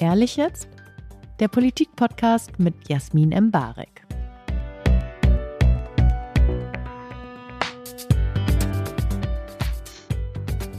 Ehrlich jetzt? Der Politik-Podcast mit Jasmin Embarek.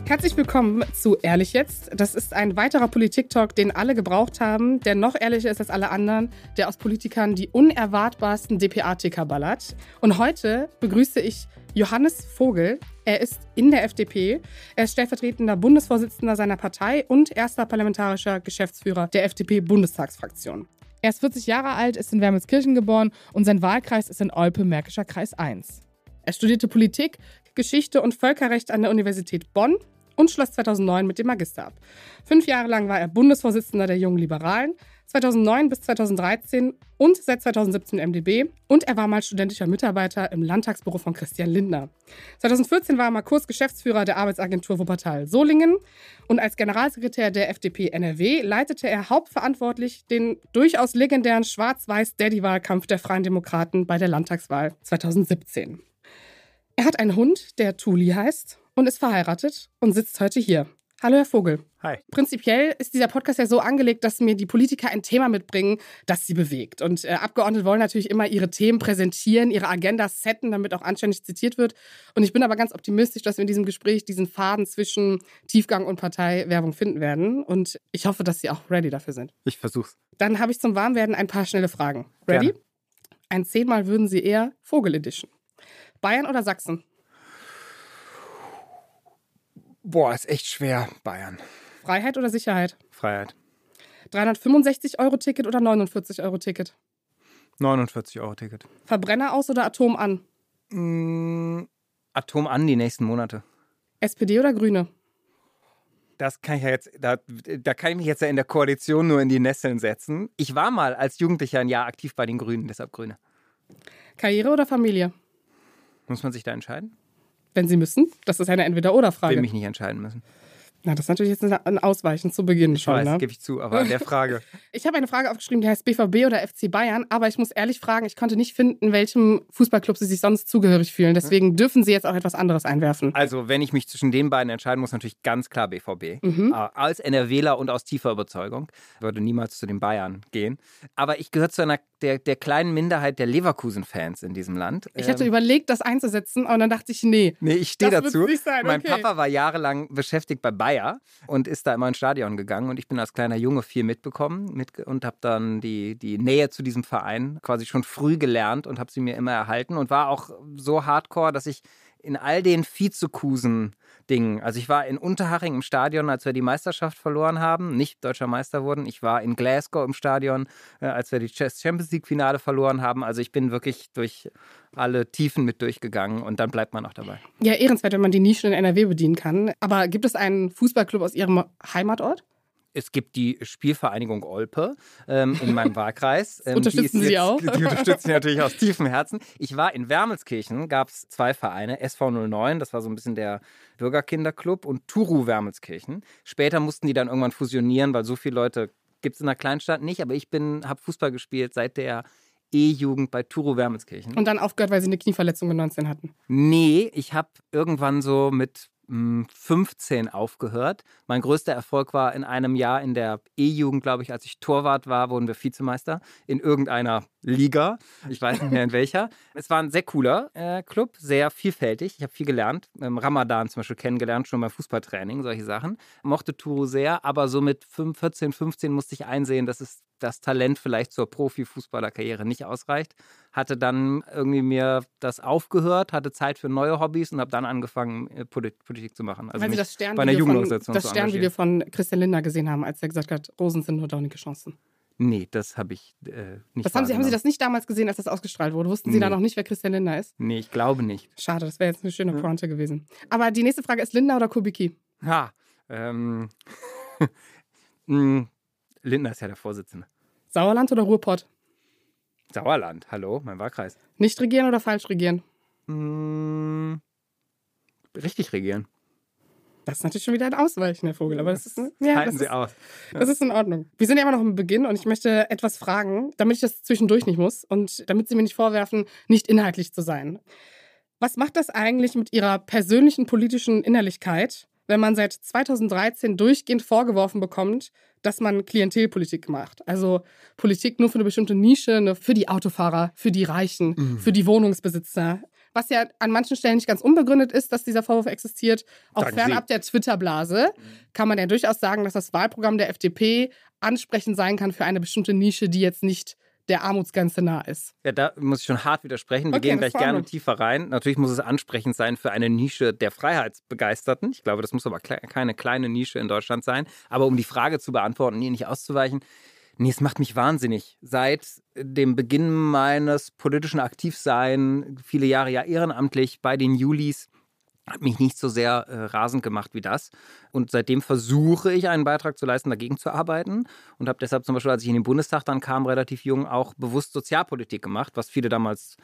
Herzlich willkommen zu Ehrlich jetzt. Das ist ein weiterer Politik-Talk, den alle gebraucht haben, der noch ehrlicher ist als alle anderen, der aus Politikern die unerwartbarsten DPA-Ticker ballert. Und heute begrüße ich Johannes Vogel. Er ist in der FDP. Er ist stellvertretender Bundesvorsitzender seiner Partei und erster parlamentarischer Geschäftsführer der FDP-Bundestagsfraktion. Er ist 40 Jahre alt, ist in Wermelskirchen geboren und sein Wahlkreis ist in Olpe, Märkischer Kreis 1. Er studierte Politik, Geschichte und Völkerrecht an der Universität Bonn und schloss 2009 mit dem Magister ab. Fünf Jahre lang war er Bundesvorsitzender der Jungen Liberalen, 2009 bis 2013 und seit 2017 im MdB und er war mal studentischer Mitarbeiter im Landtagsbüro von Christian Lindner. 2014 war er mal Kursgeschäftsführer der Arbeitsagentur Wuppertal Solingen und als Generalsekretär der FDP NRW leitete er hauptverantwortlich den durchaus legendären Schwarz-Weiß-Daddy-Wahlkampf der Freien Demokraten bei der Landtagswahl 2017. Er hat einen Hund, der Tuli heißt und ist verheiratet und sitzt heute hier. Hallo, Herr Vogel. Hi. Prinzipiell ist dieser Podcast ja so angelegt, dass mir die Politiker ein Thema mitbringen, das sie bewegt. Und äh, Abgeordnete wollen natürlich immer ihre Themen präsentieren, ihre Agendas setten, damit auch anständig zitiert wird. Und ich bin aber ganz optimistisch, dass wir in diesem Gespräch diesen Faden zwischen Tiefgang und Parteiwerbung finden werden. Und ich hoffe, dass Sie auch ready dafür sind. Ich versuch's. Dann habe ich zum Warmwerden ein paar schnelle Fragen. Ready? Gerne. Ein zehnmal würden Sie eher Vogel Edition. Bayern oder Sachsen? Boah, ist echt schwer, Bayern. Freiheit oder Sicherheit? Freiheit. 365 Euro Ticket oder 49 Euro Ticket? 49 Euro Ticket. Verbrenner aus oder Atom an? Mm, Atom an die nächsten Monate. SPD oder Grüne? Das kann ich ja jetzt, da, da kann ich mich jetzt ja in der Koalition nur in die Nesseln setzen. Ich war mal als Jugendlicher ein Jahr aktiv bei den Grünen, deshalb Grüne. Karriere oder Familie? Muss man sich da entscheiden? Wenn Sie müssen. Das ist eine Will Entweder-Oder-Frage. mich nicht entscheiden müssen. Na, das ist natürlich jetzt ein Ausweichen zu Beginn Ich schon. weiß, ne? gebe ich zu, aber an der Frage. Ich habe eine Frage aufgeschrieben, die heißt BVB oder FC Bayern, aber ich muss ehrlich fragen, ich konnte nicht finden, welchem Fußballclub Sie sich sonst zugehörig fühlen. Deswegen dürfen Sie jetzt auch etwas anderes einwerfen. Also, wenn ich mich zwischen den beiden entscheiden muss, natürlich ganz klar BVB. Mhm. Äh, Als NRWler und aus tiefer Überzeugung. Würde niemals zu den Bayern gehen. Aber ich gehöre zu einer der, der kleinen Minderheit der Leverkusen-Fans in diesem Land. Ich hatte Ähm, überlegt, das einzusetzen, aber dann dachte ich, nee. Nee, ich stehe dazu. sein, mein okay. Papa war jahrelang beschäftigt bei Bayer und ist da immer ins Stadion gegangen und ich bin als kleiner Junge viel mitbekommen mit, und habe dann die, die Nähe zu diesem Verein quasi schon früh gelernt und habe sie mir immer erhalten und war auch so hardcore, dass ich in all den Vizekusen-Dingen, also ich war in Unterhaching im Stadion, als wir die Meisterschaft verloren haben, nicht deutscher Meister wurden. Ich war in Glasgow im Stadion, äh, als wir die Chess Champions League-Finale verloren haben. Also ich bin wirklich durch alle Tiefen mit durchgegangen und dann bleibt man auch dabei. Ja, ehrenswert, wenn man die Nischen in NRW bedienen kann. Aber gibt es einen Fußballclub aus Ihrem Heimatort? Es gibt die Spielvereinigung Olpe ähm, in meinem Wahlkreis. Ähm, Unterstützen Sie jetzt, auch? Die unterstützen Sie natürlich aus tiefem Herzen. Ich war in Wermelskirchen, gab es zwei Vereine, SV09, das war so ein bisschen der Bürgerkinderclub, und Turu Wermelskirchen. Später mussten die dann irgendwann fusionieren, weil so viele Leute gibt es in der Kleinstadt nicht. Aber ich habe Fußball gespielt seit der E-Jugend bei Turu Wermelskirchen. Und dann aufgehört, weil Sie eine Knieverletzung mit 19 hatten. Nee, ich habe irgendwann so mit 15 aufgehört. Mein größter Erfolg war in einem Jahr in der E-Jugend, glaube ich, als ich Torwart war, wurden wir Vizemeister in irgendeiner Liga. Ich weiß nicht mehr in welcher. Es war ein sehr cooler äh, Club, sehr vielfältig. Ich habe viel gelernt. Ähm, Ramadan zum Beispiel kennengelernt, schon beim Fußballtraining, solche Sachen. Mochte Turu sehr, aber so mit 5, 14, 15 musste ich einsehen, dass es das Talent vielleicht zur Profifußballerkarriere nicht ausreicht. Hatte dann irgendwie mir das aufgehört, hatte Zeit für neue Hobbys und habe dann angefangen, äh, Polit- Politik zu machen. Also weil Sie mich das bei einer Sternvideo, von, Jugendorganisation das Sternvideo von Christian Lindner gesehen haben, als er gesagt hat, Rosen sind nur dornige Chancen. Nee, das habe ich äh, nicht Das haben, Sie, haben Sie das nicht damals gesehen, als das ausgestrahlt wurde? Wussten Sie da Nee. noch nicht, wer Christian Lindner ist? Nee, ich glaube nicht. Schade, das wäre jetzt eine schöne Pointe gewesen. Aber die nächste Frage ist Lindner oder Kubicki? Ha, ähm, mh, Lindner ist ja der Vorsitzende. Sauerland oder Ruhrpott? Sauerland, hallo, mein Wahlkreis. Nicht regieren oder falsch regieren? Mh, richtig regieren. Das ist natürlich schon wieder ein Ausweichen, Herr Vogel, aber das ist, ja, Halten das Sie ist, aus. Das ist in Ordnung. Wir sind ja immer noch im Beginn und ich möchte etwas fragen, damit ich das zwischendurch nicht muss und damit Sie mir nicht vorwerfen, nicht inhaltlich zu sein. Was macht das eigentlich mit Ihrer persönlichen politischen Innerlichkeit, wenn man seit 2013 durchgehend vorgeworfen bekommt, dass man Klientelpolitik macht? Also Politik nur für eine bestimmte Nische, für die Autofahrer, für die Reichen, mhm. für die Wohnungsbesitzer was ja an manchen Stellen nicht ganz unbegründet ist, dass dieser Vorwurf existiert. Auch Sagen fernab Sie. der Twitter-Blase kann man ja durchaus sagen, dass das Wahlprogramm der FDP ansprechend sein kann für eine bestimmte Nische, die jetzt nicht der Armutsgrenze nah ist. Ja, da muss ich schon hart widersprechen. Wir okay, gehen gleich gerne tiefer rein. Natürlich muss es ansprechend sein für eine Nische der Freiheitsbegeisterten. Ich glaube, das muss aber keine kleine Nische in Deutschland sein. Aber um die Frage zu beantworten, hier nicht auszuweichen, Nee, es macht mich wahnsinnig. Seit dem Beginn meines politischen Aktivseins, viele Jahre ja ehrenamtlich bei den Julis, hat mich nicht so sehr äh, rasend gemacht wie das. Und seitdem versuche ich einen Beitrag zu leisten, dagegen zu arbeiten. Und habe deshalb zum Beispiel, als ich in den Bundestag dann kam, relativ jung auch bewusst Sozialpolitik gemacht, was viele damals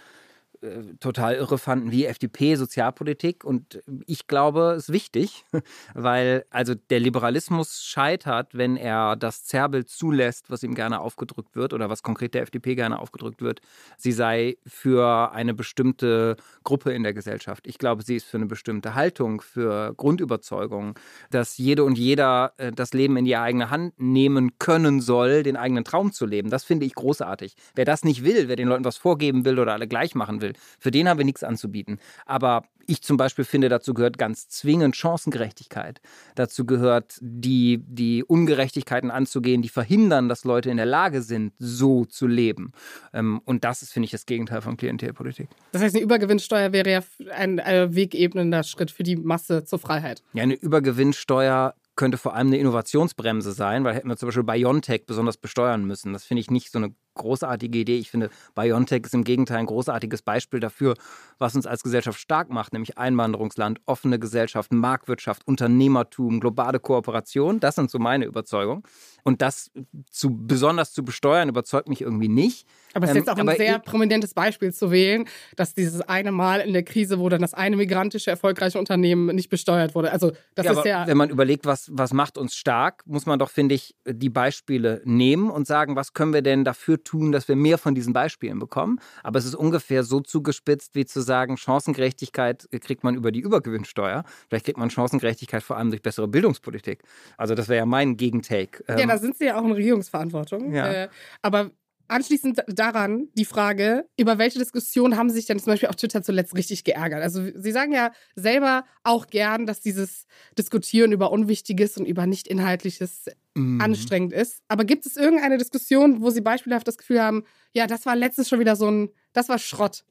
total irre fanden, wie FDP Sozialpolitik. Und ich glaube, es ist wichtig, weil also der Liberalismus scheitert, wenn er das Zerrbild zulässt, was ihm gerne aufgedrückt wird oder was konkret der FDP gerne aufgedrückt wird. Sie sei für eine bestimmte Gruppe in der Gesellschaft. Ich glaube, sie ist für eine bestimmte Haltung, für Grundüberzeugung, dass jede und jeder äh, das Leben in die eigene Hand nehmen können soll, den eigenen Traum zu leben. Das finde ich großartig. Wer das nicht will, wer den Leuten was vorgeben will oder alle gleich machen will, für den haben wir nichts anzubieten. Aber ich zum Beispiel finde, dazu gehört ganz zwingend Chancengerechtigkeit. Dazu gehört die, die Ungerechtigkeiten anzugehen, die verhindern, dass Leute in der Lage sind, so zu leben. Ähm, und das ist, finde ich, das Gegenteil von Klientelpolitik. Das heißt, eine Übergewinnsteuer wäre ja ein, ein wegebnender Schritt für die Masse zur Freiheit. Ja, eine Übergewinnsteuer könnte vor allem eine Innovationsbremse sein, weil hätten wir zum Beispiel BioNTech besonders besteuern müssen. Das finde ich nicht so eine großartige Idee. Ich finde, BioNTech ist im Gegenteil ein großartiges Beispiel dafür, was uns als Gesellschaft stark macht, nämlich Einwanderungsland, offene Gesellschaft, Marktwirtschaft, Unternehmertum, globale Kooperation. Das sind so meine Überzeugungen. Und das zu, besonders zu besteuern, überzeugt mich irgendwie nicht. Aber es ist jetzt auch ähm, ein sehr prominentes Beispiel zu wählen, dass dieses eine Mal in der Krise, wo dann das eine migrantische erfolgreiche Unternehmen nicht besteuert wurde. Also das ja, ist ja. Wenn man überlegt, was, was macht uns stark, muss man doch, finde ich, die Beispiele nehmen und sagen, was können wir denn dafür tun, dass wir mehr von diesen Beispielen bekommen. Aber es ist ungefähr so zugespitzt, wie zu sagen, Chancengerechtigkeit kriegt man über die Übergewinnsteuer. Vielleicht kriegt man Chancengerechtigkeit vor allem durch bessere Bildungspolitik. Also das wäre ja mein Gegentake. Ja, ähm, da sind Sie ja auch in Regierungsverantwortung. Ja. Äh, aber Anschließend daran die Frage, über welche Diskussion haben Sie sich denn zum Beispiel auf Twitter zuletzt richtig geärgert? Also Sie sagen ja selber auch gern, dass dieses Diskutieren über Unwichtiges und über Nicht-Inhaltliches mhm. anstrengend ist. Aber gibt es irgendeine Diskussion, wo Sie beispielhaft das Gefühl haben, ja, das war letztes schon wieder so ein, das war Schrott?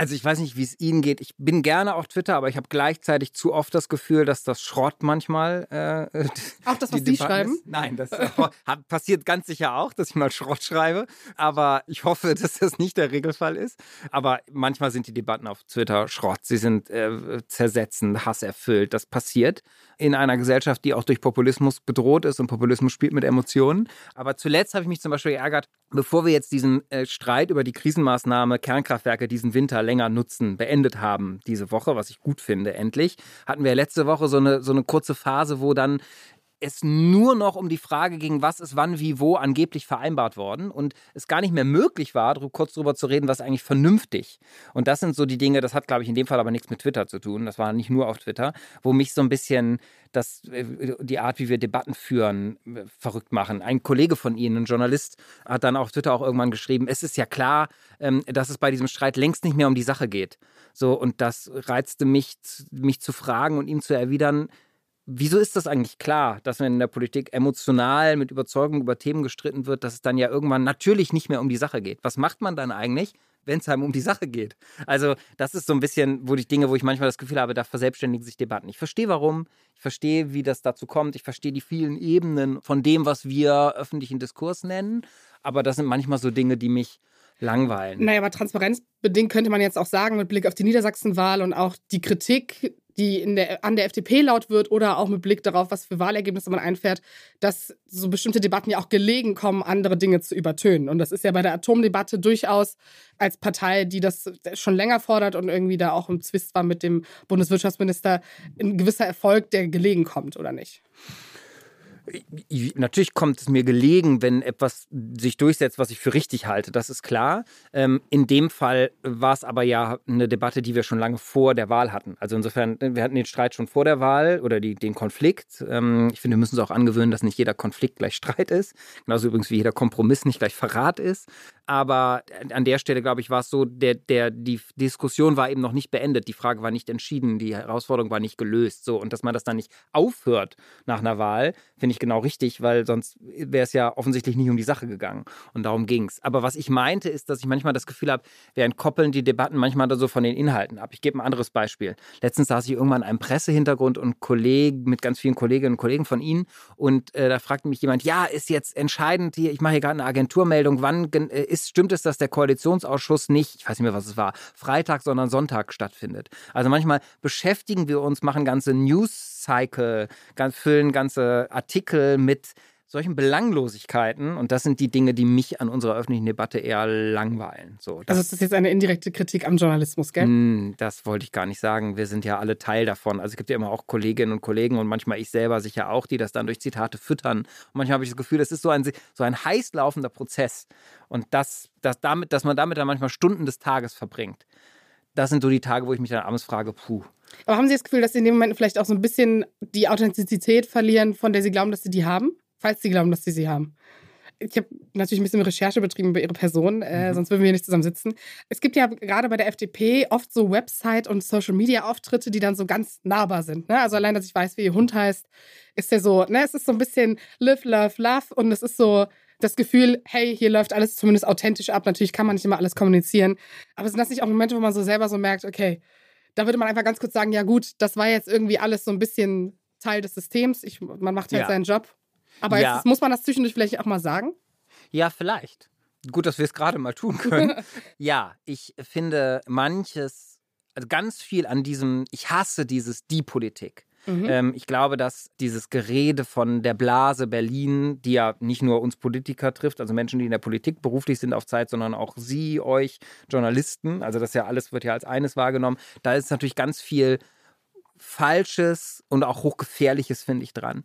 Also ich weiß nicht, wie es Ihnen geht. Ich bin gerne auf Twitter, aber ich habe gleichzeitig zu oft das Gefühl, dass das Schrott manchmal. Äh, auch das, was Sie schreiben? Ist. Nein, das passiert ganz sicher auch, dass ich mal Schrott schreibe. Aber ich hoffe, dass das nicht der Regelfall ist. Aber manchmal sind die Debatten auf Twitter Schrott. Sie sind äh, zersetzend, hasserfüllt. Das passiert in einer Gesellschaft, die auch durch Populismus bedroht ist und Populismus spielt mit Emotionen. Aber zuletzt habe ich mich zum Beispiel geärgert, bevor wir jetzt diesen äh, Streit über die Krisenmaßnahme Kernkraftwerke diesen Winter länger nutzen, beendet haben diese Woche, was ich gut finde, endlich, hatten wir letzte Woche so eine, so eine kurze Phase, wo dann es nur noch um die Frage ging, was ist wann, wie, wo angeblich vereinbart worden und es gar nicht mehr möglich war, kurz darüber zu reden, was eigentlich vernünftig. Und das sind so die Dinge, das hat, glaube ich, in dem Fall aber nichts mit Twitter zu tun. Das war nicht nur auf Twitter, wo mich so ein bisschen das, äh, die Art, wie wir Debatten führen, äh, verrückt machen. Ein Kollege von Ihnen, ein Journalist, hat dann auf Twitter auch irgendwann geschrieben, es ist ja klar, ähm, dass es bei diesem Streit längst nicht mehr um die Sache geht. So, und das reizte mich, mich zu fragen und ihm zu erwidern, Wieso ist das eigentlich klar, dass wenn in der Politik emotional mit Überzeugung über Themen gestritten wird, dass es dann ja irgendwann natürlich nicht mehr um die Sache geht? Was macht man dann eigentlich, wenn es einem um die Sache geht? Also, das ist so ein bisschen, wo ich Dinge, wo ich manchmal das Gefühl habe, da verselbstständigen sich Debatten. Ich verstehe warum, ich verstehe, wie das dazu kommt, ich verstehe die vielen Ebenen von dem, was wir öffentlichen Diskurs nennen, aber das sind manchmal so Dinge, die mich langweilen. Naja, aber transparenzbedingt könnte man jetzt auch sagen, mit Blick auf die Niedersachsenwahl und auch die Kritik, die der, an der FDP laut wird oder auch mit Blick darauf, was für Wahlergebnisse man einfährt, dass so bestimmte Debatten ja auch gelegen kommen, andere Dinge zu übertönen. Und das ist ja bei der Atomdebatte durchaus als Partei, die das schon länger fordert und irgendwie da auch im Zwist war mit dem Bundeswirtschaftsminister, ein gewisser Erfolg, der gelegen kommt, oder nicht? Natürlich kommt es mir gelegen, wenn etwas sich durchsetzt, was ich für richtig halte. Das ist klar. Ähm, in dem Fall war es aber ja eine Debatte, die wir schon lange vor der Wahl hatten. Also insofern, wir hatten den Streit schon vor der Wahl oder die, den Konflikt. Ähm, ich finde, wir müssen uns auch angewöhnen, dass nicht jeder Konflikt gleich Streit ist. Genauso übrigens wie jeder Kompromiss nicht gleich Verrat ist. Aber an der Stelle, glaube ich, war es so, der, der, die Diskussion war eben noch nicht beendet. Die Frage war nicht entschieden. Die Herausforderung war nicht gelöst. So, und dass man das dann nicht aufhört nach einer Wahl, finde ich genau richtig, weil sonst wäre es ja offensichtlich nicht um die Sache gegangen. Und darum ging es. Aber was ich meinte, ist, dass ich manchmal das Gefühl habe, wir entkoppeln die Debatten manchmal da so von den Inhalten ab. Ich gebe ein anderes Beispiel. Letztens saß ich irgendwann in einem Pressehintergrund und Kollegen, mit ganz vielen Kolleginnen und Kollegen von Ihnen und äh, da fragte mich jemand, ja, ist jetzt entscheidend hier, ich mache hier gerade eine Agenturmeldung, wann äh, ist, stimmt es, dass der Koalitionsausschuss nicht, ich weiß nicht mehr, was es war, Freitag, sondern Sonntag stattfindet? Also manchmal beschäftigen wir uns, machen ganze News Cycle, ganz, füllen ganze Artikel mit solchen Belanglosigkeiten. Und das sind die Dinge, die mich an unserer öffentlichen Debatte eher langweilen. So, also ist das jetzt eine indirekte Kritik am Journalismus, gell? Hm, das wollte ich gar nicht sagen. Wir sind ja alle Teil davon. Also es gibt ja immer auch Kolleginnen und Kollegen und manchmal ich selber sicher auch, die das dann durch Zitate füttern. Und manchmal habe ich das Gefühl, das ist so ein, so ein heiß laufender Prozess. Und das, das damit, dass man damit dann manchmal Stunden des Tages verbringt. Das sind so die Tage, wo ich mich dann abends frage, puh, aber haben Sie das Gefühl, dass Sie in dem Moment vielleicht auch so ein bisschen die Authentizität verlieren, von der Sie glauben, dass Sie die haben? Falls Sie glauben, dass Sie sie haben. Ich habe natürlich ein bisschen Recherche betrieben über Ihre Person, äh, mhm. sonst würden wir hier nicht zusammen sitzen. Es gibt ja gerade bei der FDP oft so Website- und Social-Media-Auftritte, die dann so ganz nahbar sind. Ne? Also allein, dass ich weiß, wie Ihr Hund heißt, ist ja so, ne? es ist so ein bisschen Live, Love, Love und es ist so das Gefühl, hey, hier läuft alles zumindest authentisch ab. Natürlich kann man nicht immer alles kommunizieren, aber sind das nicht auch Momente, wo man so selber so merkt, okay, da würde man einfach ganz kurz sagen, ja gut, das war jetzt irgendwie alles so ein bisschen Teil des Systems. Ich, man macht halt ja. seinen Job. Aber ja. jetzt muss man das zwischendurch vielleicht auch mal sagen. Ja, vielleicht. Gut, dass wir es gerade mal tun können. ja, ich finde manches, also ganz viel an diesem, ich hasse dieses Die-Politik. Mhm. Ähm, ich glaube, dass dieses Gerede von der Blase Berlin, die ja nicht nur uns Politiker trifft, also Menschen, die in der Politik beruflich sind auf Zeit, sondern auch Sie, euch, Journalisten, also das ja alles wird ja als eines wahrgenommen, da ist natürlich ganz viel Falsches und auch Hochgefährliches, finde ich, dran.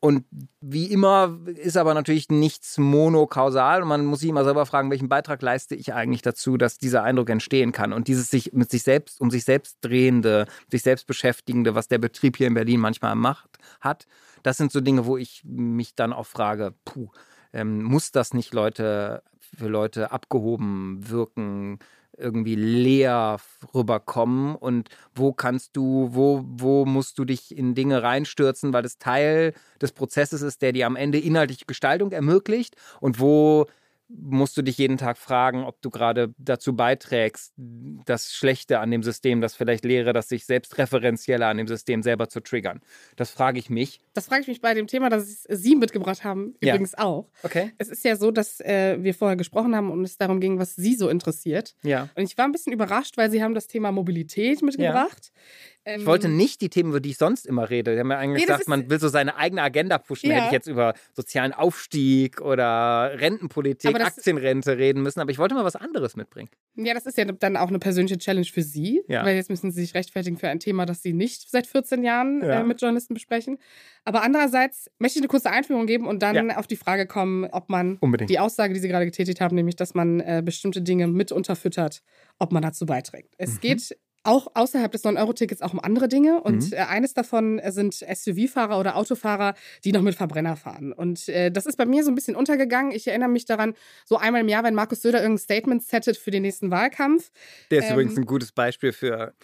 Und wie immer ist aber natürlich nichts monokausal und man muss sich immer selber fragen, welchen Beitrag leiste ich eigentlich dazu, dass dieser Eindruck entstehen kann. Und dieses sich mit sich selbst, um sich selbst drehende, sich selbst beschäftigende, was der Betrieb hier in Berlin manchmal macht, hat, das sind so Dinge, wo ich mich dann auch frage, puh, ähm, muss das nicht Leute für Leute abgehoben wirken? Irgendwie leer rüberkommen? Und wo kannst du, wo, wo musst du dich in Dinge reinstürzen, weil das Teil des Prozesses ist, der dir am Ende inhaltliche Gestaltung ermöglicht. Und wo musst du dich jeden Tag fragen, ob du gerade dazu beiträgst, das Schlechte an dem System, das vielleicht Lehre, das sich selbst referenzieller an dem System selber zu triggern. Das frage ich mich. Das frage ich mich bei dem Thema, das Sie mitgebracht haben, übrigens ja. auch. Okay. Es ist ja so, dass äh, wir vorher gesprochen haben und es darum ging, was Sie so interessiert. Ja. Und ich war ein bisschen überrascht, weil Sie haben das Thema Mobilität mitgebracht. Ja. Ähm, ich wollte nicht die Themen, über die ich sonst immer rede. Die haben ja eigentlich nee, gesagt, man will so seine eigene Agenda pushen. Ja. Hätte ich jetzt über sozialen Aufstieg oder Rentenpolitik, Aktienrente reden müssen. Aber ich wollte mal was anderes mitbringen. Ja, das ist ja dann auch eine persönliche Challenge für Sie. Ja. Weil jetzt müssen Sie sich rechtfertigen für ein Thema, das Sie nicht seit 14 Jahren ja. äh, mit Journalisten besprechen. Aber andererseits möchte ich eine kurze Einführung geben und dann auf die Frage kommen, ob man Unbedingt. die Aussage, die Sie gerade getätigt haben, nämlich, dass man äh, bestimmte Dinge mit unterfüttert, ob man dazu beiträgt. Es mhm. geht auch außerhalb des 9-Euro-Tickets auch um andere Dinge. Und mhm. äh, eines davon sind SUV-Fahrer oder Autofahrer, die noch mit Verbrenner fahren. Und äh, das ist bei mir so ein bisschen untergegangen. Ich erinnere mich daran, so einmal im Jahr, wenn Markus Söder irgendein Statement settet für den nächsten Wahlkampf. Der ist ähm, übrigens ein gutes Beispiel für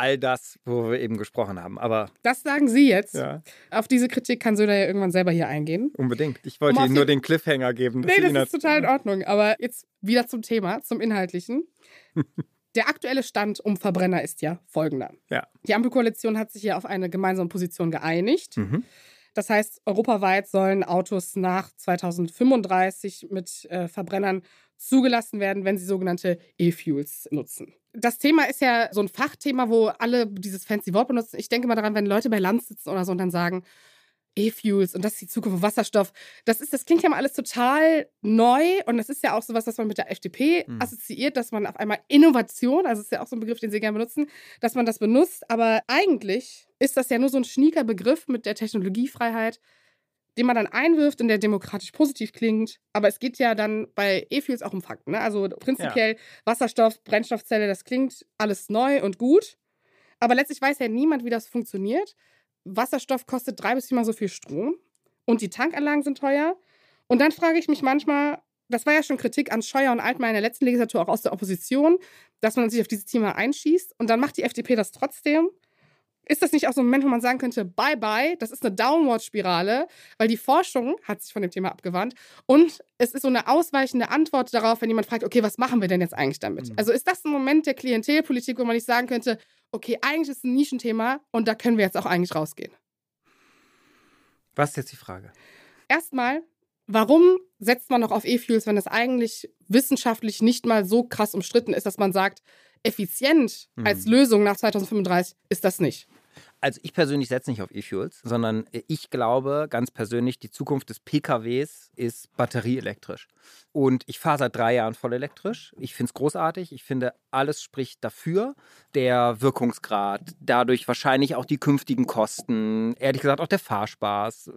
all das, wo wir eben gesprochen haben. Aber das sagen Sie jetzt. Ja. Auf diese Kritik kann Söder ja irgendwann selber hier eingehen. Unbedingt. Ich wollte um Ihnen nur den Cliffhanger geben. Nee, das ist total in Ordnung. Aber jetzt wieder zum Thema, zum Inhaltlichen. Der aktuelle Stand um Verbrenner ist ja folgender. Ja. Die Ampelkoalition hat sich hier auf eine gemeinsame Position geeinigt. Mhm. Das heißt, europaweit sollen Autos nach 2035 mit äh, Verbrennern zugelassen werden, wenn sie sogenannte E-Fuels nutzen. Das Thema ist ja so ein Fachthema, wo alle dieses fancy Wort benutzen. Ich denke mal daran, wenn Leute bei Land sitzen oder so und dann sagen, E-Fuels und das ist die Zukunft von Wasserstoff. Das, ist, das klingt ja mal alles total neu und das ist ja auch sowas, was man mit der FDP mhm. assoziiert, dass man auf einmal Innovation, also ist ja auch so ein Begriff, den sie gerne benutzen, dass man das benutzt. Aber eigentlich ist das ja nur so ein schnieker Begriff mit der Technologiefreiheit, den man dann einwirft und der demokratisch positiv klingt. Aber es geht ja dann bei E-Fuels auch um Fakten. Ne? Also prinzipiell ja. Wasserstoff, Brennstoffzelle, das klingt alles neu und gut. Aber letztlich weiß ja niemand, wie das funktioniert. Wasserstoff kostet drei bis viermal so viel Strom und die Tankanlagen sind teuer. Und dann frage ich mich manchmal, das war ja schon Kritik an Scheuer und Altmaier in der letzten Legislatur auch aus der Opposition, dass man sich auf dieses Thema einschießt und dann macht die FDP das trotzdem. Ist das nicht auch so ein Moment, wo man sagen könnte, bye bye, das ist eine Downward-Spirale, weil die Forschung hat sich von dem Thema abgewandt und es ist so eine ausweichende Antwort darauf, wenn jemand fragt, okay, was machen wir denn jetzt eigentlich damit? Mhm. Also ist das ein Moment der Klientelpolitik, wo man nicht sagen könnte, okay, eigentlich ist es ein Nischenthema und da können wir jetzt auch eigentlich rausgehen. Was ist jetzt die Frage? Erstmal, warum setzt man noch auf E-Fuels, wenn das eigentlich wissenschaftlich nicht mal so krass umstritten ist, dass man sagt, effizient als hm. Lösung nach 2035 ist das nicht? Also ich persönlich setze nicht auf E-Fuels, sondern ich glaube ganz persönlich, die Zukunft des PKWs ist batterieelektrisch. Und ich fahre seit drei Jahren voll elektrisch. Ich finde es großartig. Ich finde, alles spricht dafür. Der Wirkungsgrad, dadurch wahrscheinlich auch die künftigen Kosten, ehrlich gesagt auch der Fahrspaß.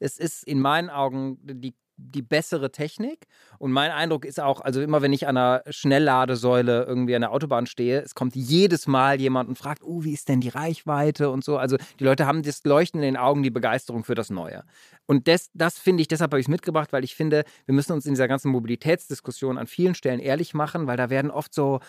Es ist in meinen Augen die die bessere Technik. Und mein Eindruck ist auch, also immer wenn ich an einer Schnellladesäule irgendwie an der Autobahn stehe, es kommt jedes Mal jemand und fragt, oh, wie ist denn die Reichweite und so. Also die Leute haben das Leuchten in den Augen, die Begeisterung für das Neue. Und das, das finde ich, deshalb habe ich es mitgebracht, weil ich finde, wir müssen uns in dieser ganzen Mobilitätsdiskussion an vielen Stellen ehrlich machen, weil da werden oft so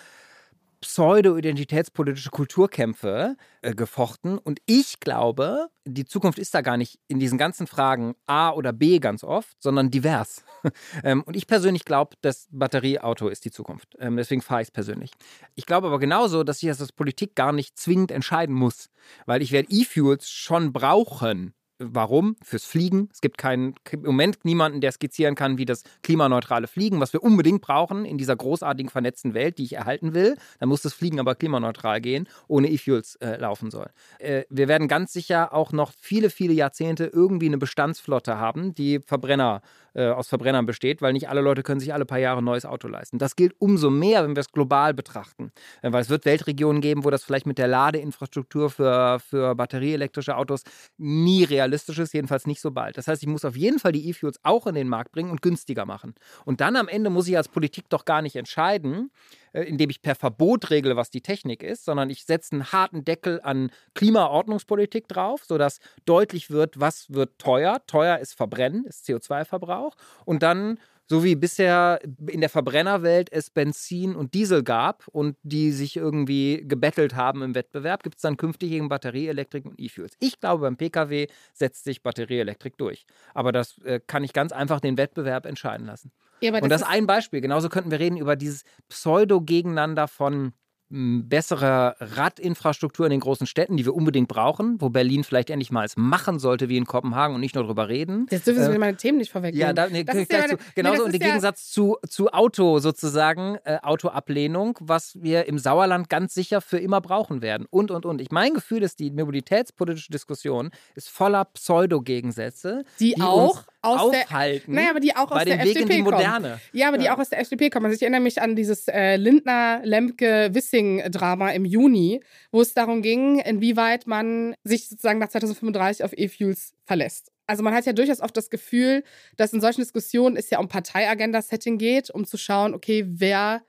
pseudo-identitätspolitische Kulturkämpfe äh, gefochten. Und ich glaube, die Zukunft ist da gar nicht in diesen ganzen Fragen A oder B ganz oft, sondern divers. ähm, und ich persönlich glaube, das Batterieauto ist die Zukunft. Ähm, deswegen fahre ich es persönlich. Ich glaube aber genauso, dass ich das als Politik gar nicht zwingend entscheiden muss, weil ich werde E-Fuels schon brauchen Warum? Fürs Fliegen. Es gibt keinen, im Moment niemanden, der skizzieren kann, wie das klimaneutrale Fliegen, was wir unbedingt brauchen in dieser großartigen vernetzten Welt, die ich erhalten will. Da muss das Fliegen aber klimaneutral gehen, ohne E-Fuels äh, laufen soll. Äh, wir werden ganz sicher auch noch viele, viele Jahrzehnte irgendwie eine Bestandsflotte haben, die Verbrenner äh, aus Verbrennern besteht, weil nicht alle Leute können sich alle paar Jahre ein neues Auto leisten. Das gilt umso mehr, wenn wir es global betrachten. Äh, weil es wird Weltregionen geben, wo das vielleicht mit der Ladeinfrastruktur für, für batterieelektrische Autos nie realistisch ist, jedenfalls nicht so bald. Das heißt, ich muss auf jeden Fall die E-Fuels auch in den Markt bringen und günstiger machen. Und dann am Ende muss ich als Politik doch gar nicht entscheiden, äh, indem ich per Verbot regle, was die Technik ist, sondern ich setze einen harten Deckel an Klimaordnungspolitik drauf, sodass deutlich wird, was wird teuer. Teuer ist Verbrennen, ist CO2-Verbrauch. Und dann so wie bisher in der Verbrennerwelt es Benzin und Diesel gab und die sich irgendwie gebettelt haben im Wettbewerb, gibt es dann künftig eben Batterieelektrik und E-Fuels. Ich glaube, beim Pkw setzt sich Batterieelektrik durch. Aber das äh, kann ich ganz einfach den Wettbewerb entscheiden lassen. Ja, und das ist ein Beispiel. Genauso könnten wir reden über dieses Pseudo-Gegeneinander von bessere Radinfrastruktur in den großen Städten, die wir unbedingt brauchen, wo Berlin vielleicht endlich mal es machen sollte wie in Kopenhagen und nicht nur darüber reden. Jetzt dürfen Sie äh, meine Themen nicht vorwegnehmen. Ja, da, nee, das ja zu, genauso nee, und im Gegensatz zu, zu Auto sozusagen, äh, Autoablehnung, was wir im Sauerland ganz sicher für immer brauchen werden und, und, und. Ich, mein Gefühl ist, die mobilitätspolitische Diskussion ist voller Pseudo-Gegensätze, die, die auch aus aufhalten. Der, naja, aber die auch aus der Weg FDP in die Moderne. Kommen. Ja, aber ja. die auch aus der FDP kommen. Also ich erinnere mich an dieses äh, Lindner-Lemke-Wissing-Drama im Juni, wo es darum ging, inwieweit man sich sozusagen nach 2035 auf E-Fuels verlässt. Also man hat ja durchaus oft das Gefühl, dass in solchen Diskussionen es ja um Parteiagenda-Setting geht, um zu schauen, okay, wer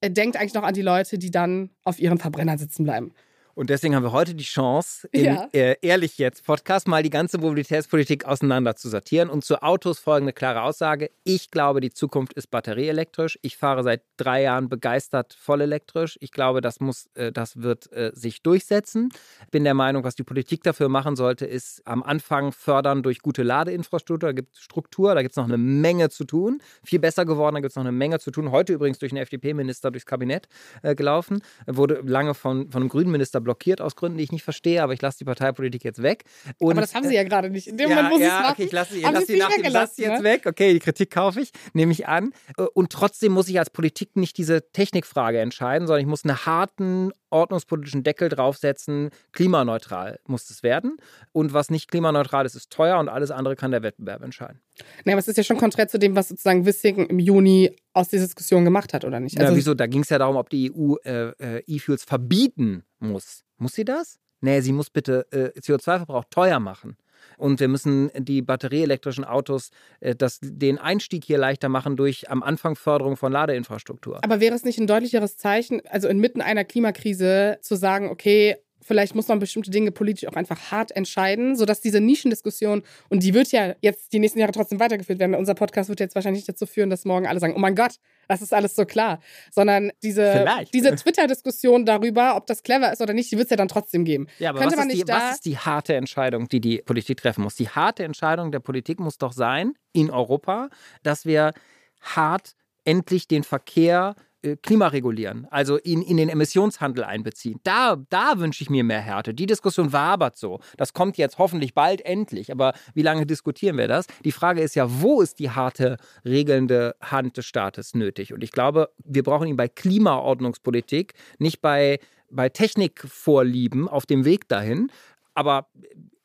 äh, denkt eigentlich noch an die Leute, die dann auf ihren Verbrennern sitzen bleiben. Und deswegen haben wir heute die Chance, im ja. äh, Ehrlich jetzt Podcast mal die ganze Mobilitätspolitik auseinander zu sortieren. Und zu Autos folgende klare Aussage. Ich glaube, die Zukunft ist batterieelektrisch. Ich fahre seit drei Jahren begeistert voll elektrisch. Ich glaube, das muss, äh, das wird äh, sich durchsetzen. Ich bin der Meinung, was die Politik dafür machen sollte, ist am Anfang fördern durch gute Ladeinfrastruktur. Da gibt es Struktur, da gibt es noch eine Menge zu tun. Viel besser geworden, da gibt es noch eine Menge zu tun. Heute übrigens durch einen FDP-Minister durchs Kabinett gelaufen. Wurde lange von, von einem grünen Minister blockiert aus Gründen, die ich nicht verstehe, aber ich lasse die Parteipolitik jetzt weg. Und, aber das haben sie ja gerade nicht. In dem ja, Moment, wo ja, sie es okay, ich lasse, ich lasse sie, nach, lass jetzt ne? weg. Okay, die Kritik kaufe ich, nehme ich an. Äh, und trotzdem muss ich als Politik nicht diese Technikfrage entscheiden, sondern ich muss einen harten ordnungspolitischen Deckel draufsetzen. Klimaneutral muss es werden. Und was nicht klimaneutral ist, ist teuer und alles andere kann der Wettbewerb entscheiden. Naja, aber es ist ja schon konträr zu dem, was sozusagen Wissing im Juni aus dieser Diskussion gemacht hat, oder nicht? Also ja, wieso? Da ging es ja darum, ob die EU äh, äh, E-Fuels verbieten muss. Muss sie das? Nee, sie muss bitte äh, CO2-Verbrauch teuer machen. Und wir müssen die batterieelektrischen Autos, äh, das, den Einstieg hier leichter machen durch am Anfang Förderung von Ladeinfrastruktur. Aber wäre es nicht ein deutlicheres Zeichen, also inmitten einer Klimakrise zu sagen, okay, vielleicht muss man bestimmte Dinge politisch auch einfach hart entscheiden, sodass diese Nischendiskussion, und die wird ja jetzt die nächsten Jahre trotzdem weitergeführt werden. Unser Podcast wird jetzt wahrscheinlich dazu führen, dass morgen alle sagen, oh mein Gott, das ist alles so klar. Sondern diese, diese Twitter-Diskussion darüber, ob das clever ist oder nicht, die wird es ja dann trotzdem geben. Ja, aber was, ist die, was ist die harte Entscheidung, die die Politik treffen muss? Die harte Entscheidung der Politik muss doch sein, in Europa, dass wir hart endlich den Verkehr Klima regulieren, also in, in den Emissionshandel einbeziehen. Da, da wünsche ich mir mehr Härte. Die Diskussion wabert so. Das kommt jetzt hoffentlich bald endlich. Aber wie lange diskutieren wir das? Die Frage ist ja, wo ist die harte regelnde Hand des Staates nötig? Und ich glaube, wir brauchen ihn bei Klimaordnungspolitik, nicht bei, bei Technikvorlieben auf dem Weg dahin. Aber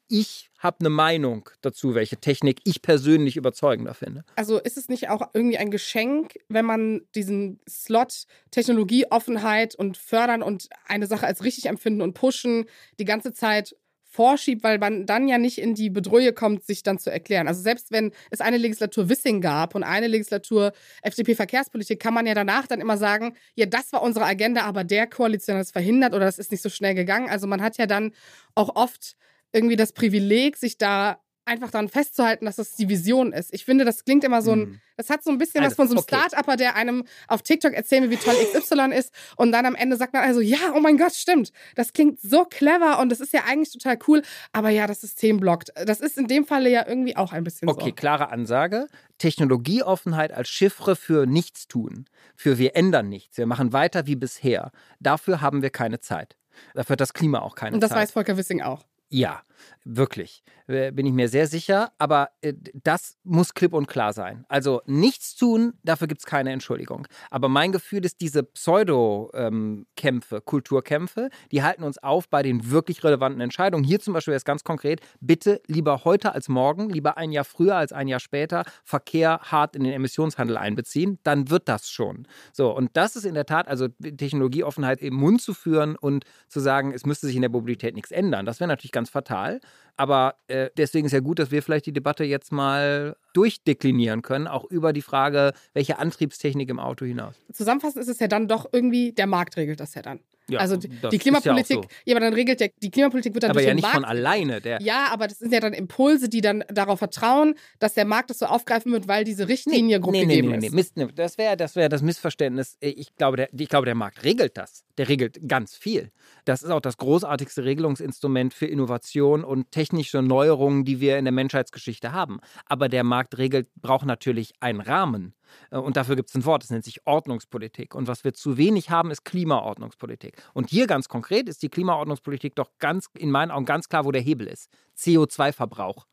ich habe eine Meinung dazu, welche Technik ich persönlich überzeugender finde. Also ist es nicht auch irgendwie ein Geschenk, wenn man diesen Slot Technologieoffenheit und fördern und eine Sache als richtig empfinden und pushen die ganze Zeit vorschiebt, weil man dann ja nicht in die Bedrohung kommt, sich dann zu erklären. Also selbst wenn es eine Legislatur Wissing gab und eine Legislatur FDP-Verkehrspolitik, kann man ja danach dann immer sagen, ja, das war unsere Agenda, aber der Koalition hat es verhindert oder das ist nicht so schnell gegangen. Also man hat ja dann auch oft irgendwie das Privileg, sich da einfach daran festzuhalten, dass das die Vision ist. Ich finde, das klingt immer so ein, mhm. das hat so ein bisschen also, was von so einem okay. Start-Upper, der einem auf TikTok erzählen will, wie toll XY ist und dann am Ende sagt man also, ja, oh mein Gott, stimmt. Das klingt so clever und das ist ja eigentlich total cool, aber ja, das System blockt. Das ist in dem Falle ja irgendwie auch ein bisschen okay, so. Okay, klare Ansage. Technologieoffenheit als Chiffre für Nichtstun, für wir ändern nichts, wir machen weiter wie bisher. Dafür haben wir keine Zeit. Dafür hat das Klima auch keine Zeit. Und das Zeit. weiß Volker Wissing auch. Ja, wirklich. Äh, bin ich mir sehr sicher. Aber äh, das muss klipp und klar sein. Also nichts tun, dafür gibt es keine Entschuldigung. Aber mein Gefühl ist, diese Pseudo-Kämpfe, ähm, Kulturkämpfe, die halten uns auf bei den wirklich relevanten Entscheidungen. Hier zum Beispiel ist ganz konkret, bitte lieber heute als morgen, lieber ein Jahr früher als ein Jahr später, Verkehr hart in den Emissionshandel einbeziehen. Dann wird das schon. So, und das ist in der Tat, also Technologieoffenheit im Mund zu führen und zu sagen, es müsste sich in der Mobilität nichts ändern. Das wäre natürlich ganz fatal. Aber äh, deswegen ist ja gut, dass wir vielleicht die Debatte jetzt mal durchdeklinieren können, auch über die Frage, welche Antriebstechnik im Auto hinaus. Zusammenfassend ist es ja dann doch irgendwie, der Markt regelt das ja dann. Ja, also die Klimapolitik, ja, so. ja, aber dann regelt der, die Klimapolitik wird dann aber durch ja nicht Markt, von alleine. Der ja, aber das sind ja dann Impulse, die dann darauf vertrauen, dass der Markt das so aufgreifen wird, weil diese Richtlinie nee, grob nee, gegeben nee, nee, ist. Nee, das wäre das, wär das Missverständnis. Ich glaube, der, ich glaube, der Markt regelt das. Der regelt ganz viel. Das ist auch das großartigste Regelungsinstrument für Innovation und technische Neuerungen, die wir in der Menschheitsgeschichte haben. Aber der Markt regelt, braucht natürlich einen Rahmen. Äh, und dafür gibt es ein Wort, das nennt sich Ordnungspolitik. Und was wir zu wenig haben, ist Klimaordnungspolitik. Und hier ganz konkret ist die Klimaordnungspolitik doch ganz, in meinen Augen ganz klar, wo der Hebel ist. CO2-Verbrauch.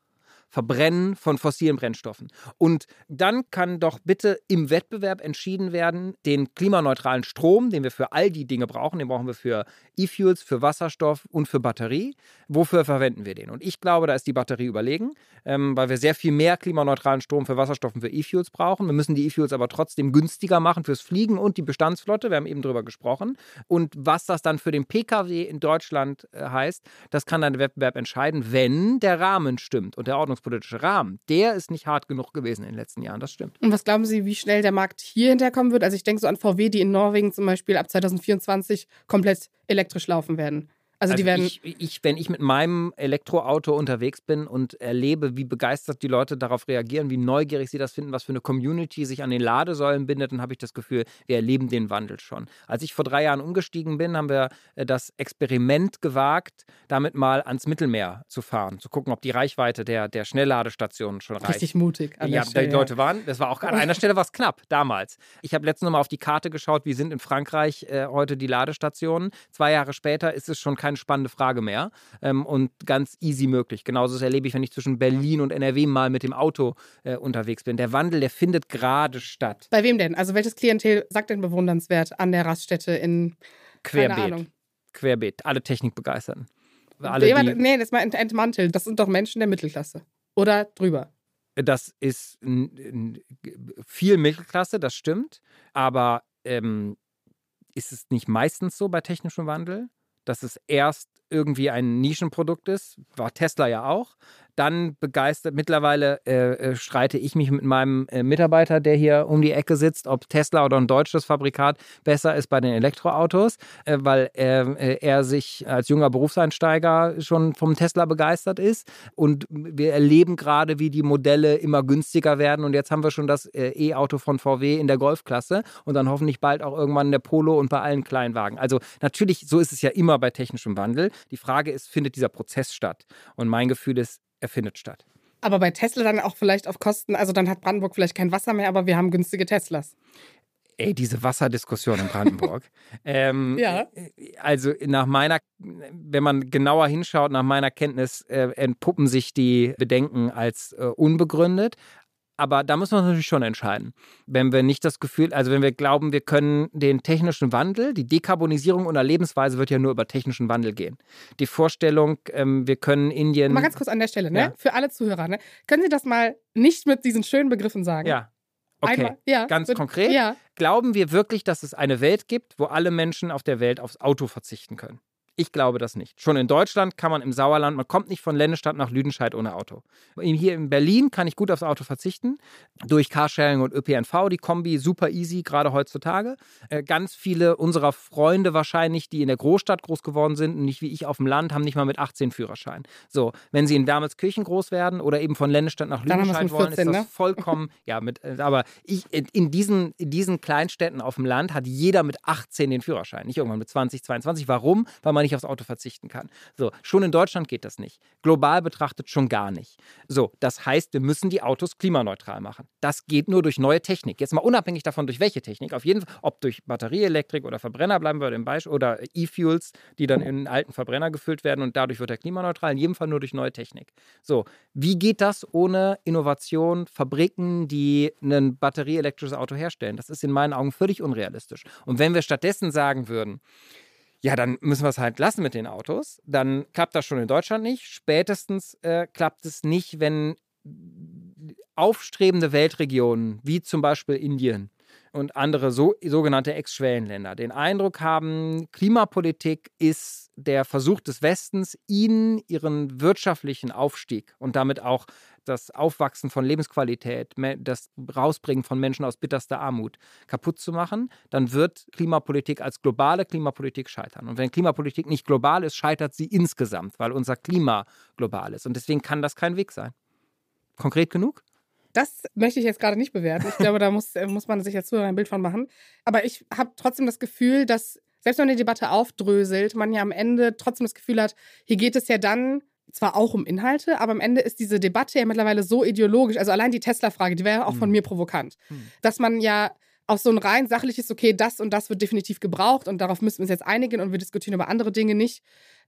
Verbrennen von fossilen Brennstoffen. Und dann kann doch bitte im Wettbewerb entschieden werden, den klimaneutralen Strom, den wir für all die Dinge brauchen, den brauchen wir für E-Fuels, für Wasserstoff und für Batterie. Wofür verwenden wir den? Und ich glaube, da ist die Batterie überlegen, ähm, weil wir sehr viel mehr klimaneutralen Strom für Wasserstoff und für E-Fuels brauchen. Wir müssen die E-Fuels aber trotzdem günstiger machen fürs Fliegen und die Bestandsflotte. Wir haben eben darüber gesprochen. Und was das dann für den Pkw in Deutschland äh, heißt, das kann dann der Wettbewerb entscheiden, wenn der Rahmen stimmt und der Ordnungs ordnungspolitische Rahmen, der ist nicht hart genug gewesen in den letzten Jahren, das stimmt. Und was glauben Sie, wie schnell der Markt hier hinterkommen wird? Also ich denke so an VW, die in Norwegen zum Beispiel ab 2024 komplett elektrisch laufen werden. Also, also die werden. Ich, ich, wenn ich mit meinem Elektroauto unterwegs bin und erlebe, wie begeistert die Leute darauf reagieren, wie neugierig sie das finden, was für eine Community sich an den Ladesäulen bindet, dann habe ich das Gefühl, wir erleben den Wandel schon. Als ich vor drei Jahren umgestiegen bin, haben wir äh, das Experiment gewagt, damit mal ans Mittelmeer zu fahren, zu gucken, ob die Reichweite der, der Schnellladestationen schon reicht. Richtig mutig. ja, Stelle, die Leute waren, das war auch an einer Stelle was knapp damals. Ich habe letztens noch mal auf die Karte geschaut, wie sind in Frankreich äh, heute die Ladestationen. Zwei Jahre später ist es schon kein keine spannende Frage mehr ähm, und ganz easy möglich. Genauso das erlebe ich, wenn ich zwischen Berlin und NRW mal mit dem Auto äh, unterwegs bin. Der Wandel, der findet gerade statt. Bei wem denn? Also welches Klientel sagt denn bewundernswert an der Raststätte in Querbeet. Querbeet. Alle Technikbegeisterten. Alle, die, nee, das mal ent- entmantelt. Das sind doch Menschen der Mittelklasse. Oder drüber. das ist viel Mittelklasse, das stimmt. Aber ähm, ist es nicht meistens so bei technischem Wandel, dass es erst irgendwie ein Nischenprodukt ist? War Tesla ja auch. Dann begeistert, mittlerweile äh, äh, streite ich mich mit meinem äh, Mitarbeiter, der hier um die Ecke sitzt, ob Tesla oder ein deutsches Fabrikat besser ist bei den Elektroautos, äh, weil er, äh, sich als junger Berufseinsteiger schon vom Tesla begeistert ist. Und wir erleben gerade, wie die Modelle immer günstiger werden. Und jetzt haben wir schon das äh, E-Auto von VW in der Golfklasse und dann hoffentlich bald auch irgendwann der Polo und bei allen Kleinwagen. Also natürlich, so ist es ja immer bei technischem Wandel. Die Frage ist, findet dieser Prozess statt? Und mein Gefühl ist, er findet statt. Aber bei Tesla dann auch vielleicht auf Kosten, also dann hat Brandenburg vielleicht kein Wasser mehr, aber wir haben günstige Teslas. Ey, diese Wasserdiskussion in Brandenburg. ähm, Ja. Also nach meiner, wenn man genauer hinschaut, nach meiner Kenntnis äh, entpuppen sich die Bedenken als äh, unbegründet. Aber da müssen wir uns natürlich schon entscheiden. Wenn wir nicht das Gefühl, also wenn wir glauben, wir können den technischen Wandel, die Dekarbonisierung unserer Lebensweise wird ja nur über technischen Wandel gehen. Die Vorstellung, ähm, wir können Indien. Mal ganz kurz an der Stelle, ne? Ja. Für alle Zuhörer, ne? Können Sie das mal nicht mit diesen schönen Begriffen sagen? ja. Okay. Einmal, ja. Ganz Mit- konkret? Ja. Glauben wir wirklich, dass es eine Welt gibt, wo alle Menschen auf der Welt aufs Auto verzichten können? Ich glaube das nicht. Schon in Deutschland kann man im Sauerland, man kommt nicht von Lennestadt nach Lüdenscheid ohne Auto. Hier in Berlin kann ich gut aufs Auto verzichten. Durch Carsharing und ÖPNV, die Kombi super easy, gerade heutzutage. Äh, Ganz viele unserer Freunde wahrscheinlich, die in der Großstadt groß geworden sind und nicht wie ich auf dem Land, haben nicht mal mit 18 Führerschein. So, wenn sie in Wermelskirchen groß werden oder eben von Lennestadt nach Lüdenscheid wollen, 14, ist das ne? vollkommen, ja, mit, äh, aber ich, in- in diesen, in diesen Kleinstädten auf dem Land hat jeder mit 18 den Führerschein, nicht irgendwann mit 20, 22. Warum? Weil man nicht aufs Auto verzichten kann. So, schon in Deutschland geht das nicht. Global betrachtet schon gar nicht. So, das heißt, wir müssen die Autos klimaneutral machen. Das geht nur durch neue Technik. Jetzt mal unabhängig davon, durch welche Technik. Auf jeden Fall, ob durch Batterieelektrik oder Verbrenner bleiben wir im Beispiel oder E-Fuels, die dann in alten Verbrenner gefüllt werden und dadurch wird er klimaneutral. In jedem Fall nur durch neue Technik. So, wie geht das ohne Innovation, Fabriken, die ein batterieelektrisches Auto herstellen? Das ist in meinen Augen völlig unrealistisch. Und wenn wir stattdessen sagen würden, ja, dann müssen wir es halt lassen mit den Autos. Dann klappt das schon in Deutschland nicht. Spätestens äh, klappt es nicht, wenn aufstrebende Weltregionen, wie zum Beispiel Indien und andere so, sogenannte Ex-Schwellenländer, den Eindruck haben, Klimapolitik ist der Versuch des Westens, ihnen ihren wirtschaftlichen Aufstieg und damit auch das Aufwachsen von Lebensqualität, das Rausbringen von Menschen aus bitterster Armut kaputt zu machen, dann wird Klimapolitik als globale Klimapolitik scheitern. Und wenn Klimapolitik nicht global ist, scheitert sie insgesamt, weil unser Klima global ist. Und deswegen kann das kein Weg sein. Konkret genug? Das möchte ich jetzt gerade nicht bewerten. Ich glaube, da muss, äh, muss man sich Zuhörer ein Bild von machen. Aber ich habe trotzdem das Gefühl, dass, selbst wenn man die Debatte aufdröselt, man ja am Ende trotzdem das Gefühl hat, hier geht es ja dann zwar auch um Inhalte, aber am Ende ist diese Debatte ja mittlerweile so ideologisch. Also allein die Tesla-Frage, die wäre ja auch von Hm. mir provokant. Hm. Dass man ja auf so ein rein sachliches, okay, das und das wird definitiv gebraucht und darauf müssen wir uns jetzt einigen und wir diskutieren über andere Dinge nicht,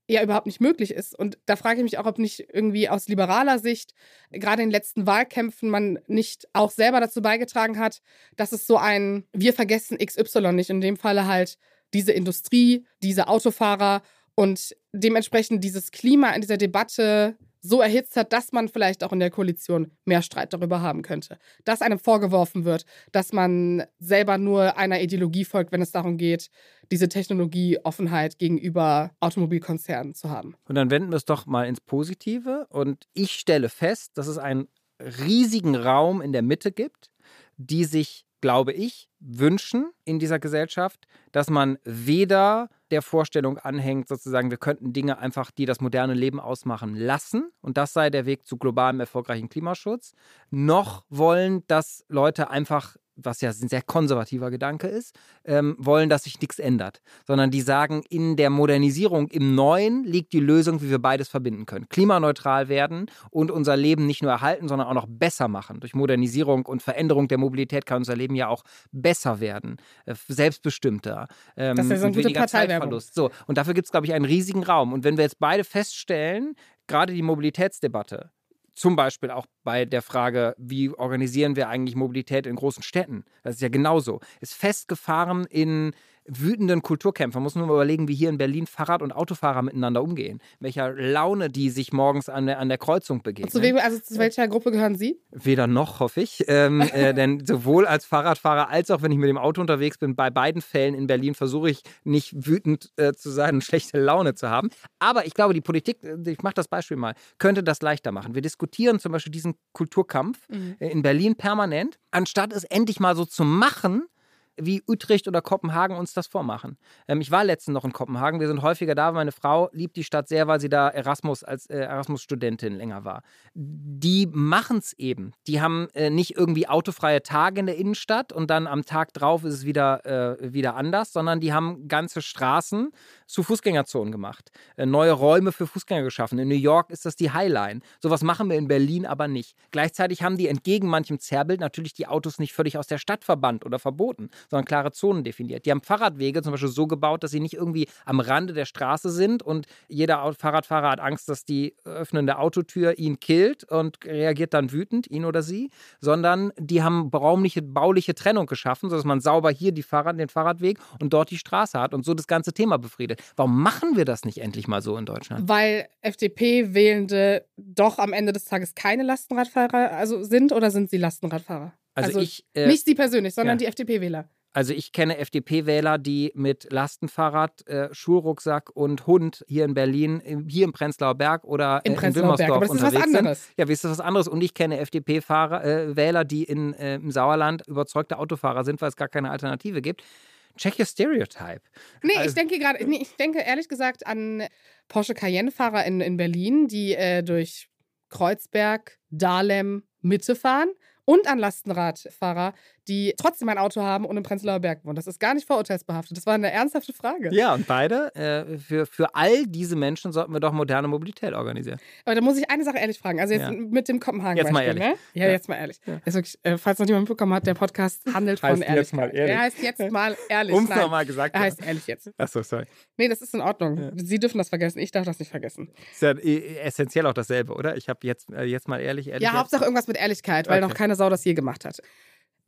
ja überhaupt nicht möglich ist. Und da frage ich mich auch, ob nicht irgendwie aus liberaler Sicht, gerade in den letzten Wahlkämpfen, man nicht auch selber dazu beigetragen hat, dass es so ein Wir vergessen XY nicht, in dem Falle halt diese Industrie, diese Autofahrer und dementsprechend dieses Klima in dieser Debatte so erhitzt hat, dass man vielleicht auch in der Koalition mehr Streit darüber haben könnte. Dass einem vorgeworfen wird, dass man selber nur einer Ideologie folgt, wenn es darum geht, diese Technologieoffenheit gegenüber Automobilkonzernen zu haben. Und dann wenden wir es doch mal ins Positive. Und ich stelle fest, dass es einen riesigen Raum in der Mitte gibt, die sich, glaube ich, wünschen in dieser Gesellschaft, dass man weder der Vorstellung anhängt, sozusagen, wir könnten Dinge einfach, die das moderne Leben ausmachen, lassen. Und das sei der Weg zu globalem, erfolgreichen Klimaschutz. Noch wollen, dass Leute einfach was ja ein sehr konservativer Gedanke ist, ähm, wollen, dass sich nichts ändert, sondern die sagen, in der Modernisierung im Neuen liegt die Lösung, wie wir beides verbinden können. Klimaneutral werden und unser Leben nicht nur erhalten, sondern auch noch besser machen. Durch Modernisierung und Veränderung der Mobilität kann unser Leben ja auch besser werden, äh, selbstbestimmter. Ähm, das ist ja so eine gute Parteiverlust. So, und dafür gibt es, glaube ich, einen riesigen Raum. Und wenn wir jetzt beide feststellen, gerade die Mobilitätsdebatte, zum Beispiel auch bei der Frage, wie organisieren wir eigentlich Mobilität in großen Städten? Das ist ja genauso. Ist festgefahren in wütenden Kulturkämpfer. Man muss nur mal überlegen, wie hier in Berlin Fahrrad- und Autofahrer miteinander umgehen. Welcher Laune die sich morgens an der, an der Kreuzung begegnen. Zu wem, also zu welcher Gruppe gehören Sie? Weder noch, hoffe ich. Ähm, äh, denn sowohl als Fahrradfahrer als auch wenn ich mit dem Auto unterwegs bin, bei beiden Fällen in Berlin versuche ich nicht wütend äh, zu sein und schlechte Laune zu haben. Aber ich glaube, die Politik, äh, ich mache das Beispiel mal, könnte das leichter machen. Wir diskutieren zum Beispiel diesen Kulturkampf mhm. Äh, in Berlin permanent, anstatt es endlich mal so zu machen, wie Utrecht oder Kopenhagen uns das vormachen. Ähm, ich war letztens noch in Kopenhagen. Wir sind häufiger da. Meine Frau liebt die Stadt sehr, weil sie da Erasmus als äh, Erasmus-Studentin länger war. Die machen es eben. Die haben äh, nicht irgendwie autofreie Tage in der Innenstadt und dann am Tag drauf ist es wieder, äh, wieder anders, sondern die haben ganze Straßen zu Fußgängerzonen gemacht. Äh, neue Räume für Fußgänger geschaffen. In New York ist das die Highline. Sowas machen wir in Berlin aber nicht. Gleichzeitig haben die entgegen manchem Zerrbild natürlich die Autos nicht völlig aus der Stadt verbannt oder verboten, sondern klare Zonen definiert. Die haben Fahrradwege zum Beispiel so gebaut, dass sie nicht irgendwie am Rande der Straße sind und jeder Fahrradfahrer hat Angst, dass die öffnende Autotür ihn killt und reagiert dann wütend, ihn oder sie, sondern die haben räumliche, bauliche Trennung geschaffen, sodass man sauber hier die Fahrrad, den Fahrradweg und dort die Straße hat und so das ganze Thema befriedet. Warum machen wir das nicht endlich mal so in Deutschland? Weil FDP-Wählende doch am Ende des Tages keine Lastenradfahrer also sind oder sind sie Lastenradfahrer? Also, also ich, äh, nicht Sie persönlich, sondern ja. die FDP-Wähler. Also ich kenne FDP-Wähler, die mit Lastenfahrrad, äh, Schulrucksack und Hund hier in Berlin, hier im Prenzlauer Berg oder äh, in Wilmersdorf aber das unterwegs ist was anderes. sind. Ja, wie ist das was anderes? Und ich kenne FDP-Wähler, äh, die in, äh, im Sauerland überzeugte Autofahrer sind, weil es gar keine Alternative gibt. Check your stereotype. Nee, also, ich denke gerade, nee, ich denke ehrlich gesagt an Porsche Cayenne-Fahrer in, in Berlin, die äh, durch Kreuzberg, Dahlem, Mitte fahren und an Lastenradfahrer, die trotzdem ein Auto haben und im Prenzlauer Berg wohnen. Das ist gar nicht vorurteilsbehaftet. Das war eine ernsthafte Frage. Ja, und beide, äh, für, für all diese Menschen sollten wir doch moderne Mobilität organisieren. Aber da muss ich eine Sache ehrlich fragen. Also jetzt ja. mit dem Kopenhagen. Jetzt mal ehrlich. Ne? Ja, ja, jetzt mal ehrlich. Ja. Wirklich, äh, falls noch niemand mitbekommen hat, der Podcast handelt heißt von ehrlich. Jetzt mal ehrlich. Er heißt jetzt mal ehrlich. Um es nochmal gesagt. Er heißt ehrlich jetzt. Achso, sorry. Nee, das ist in Ordnung. Sie dürfen das vergessen. Ich darf das nicht vergessen. Ist ja äh, essentiell auch dasselbe, oder? Ich habe jetzt, äh, jetzt mal ehrlich, ehrlich. Ja, Hauptsache irgendwas mit Ehrlichkeit, weil okay. noch keine Sau das je gemacht hat.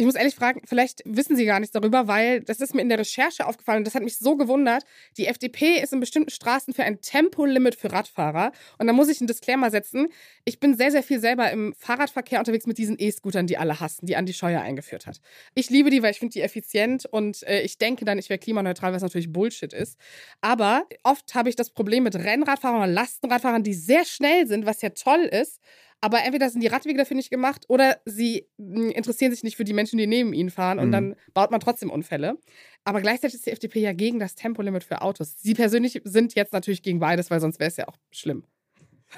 Ich muss ehrlich fragen, vielleicht wissen Sie gar nichts darüber, weil das ist mir in der Recherche aufgefallen und das hat mich so gewundert. Die FDP ist in bestimmten Straßen für ein Tempolimit für Radfahrer. Und da muss ich einen Disclaimer setzen. Ich bin sehr, sehr viel selber im Fahrradverkehr unterwegs mit diesen E-Scootern, die alle hassen, die Andi Scheuer eingeführt hat. Ich liebe die, weil ich finde die effizient und äh, ich denke dann, ich wäre klimaneutral, was natürlich Bullshit ist. Aber oft habe ich das Problem mit Rennradfahrern oder Lastenradfahrern, die sehr schnell sind, was ja toll ist aber entweder sind die Radwege dafür nicht gemacht oder sie hm, interessieren sich nicht für die Menschen, die neben ihnen fahren und mhm. dann baut man trotzdem Unfälle. Aber gleichzeitig ist die FDP ja gegen das Tempolimit für Autos. Sie persönlich sind jetzt natürlich gegen beides, weil sonst wäre es ja auch schlimm.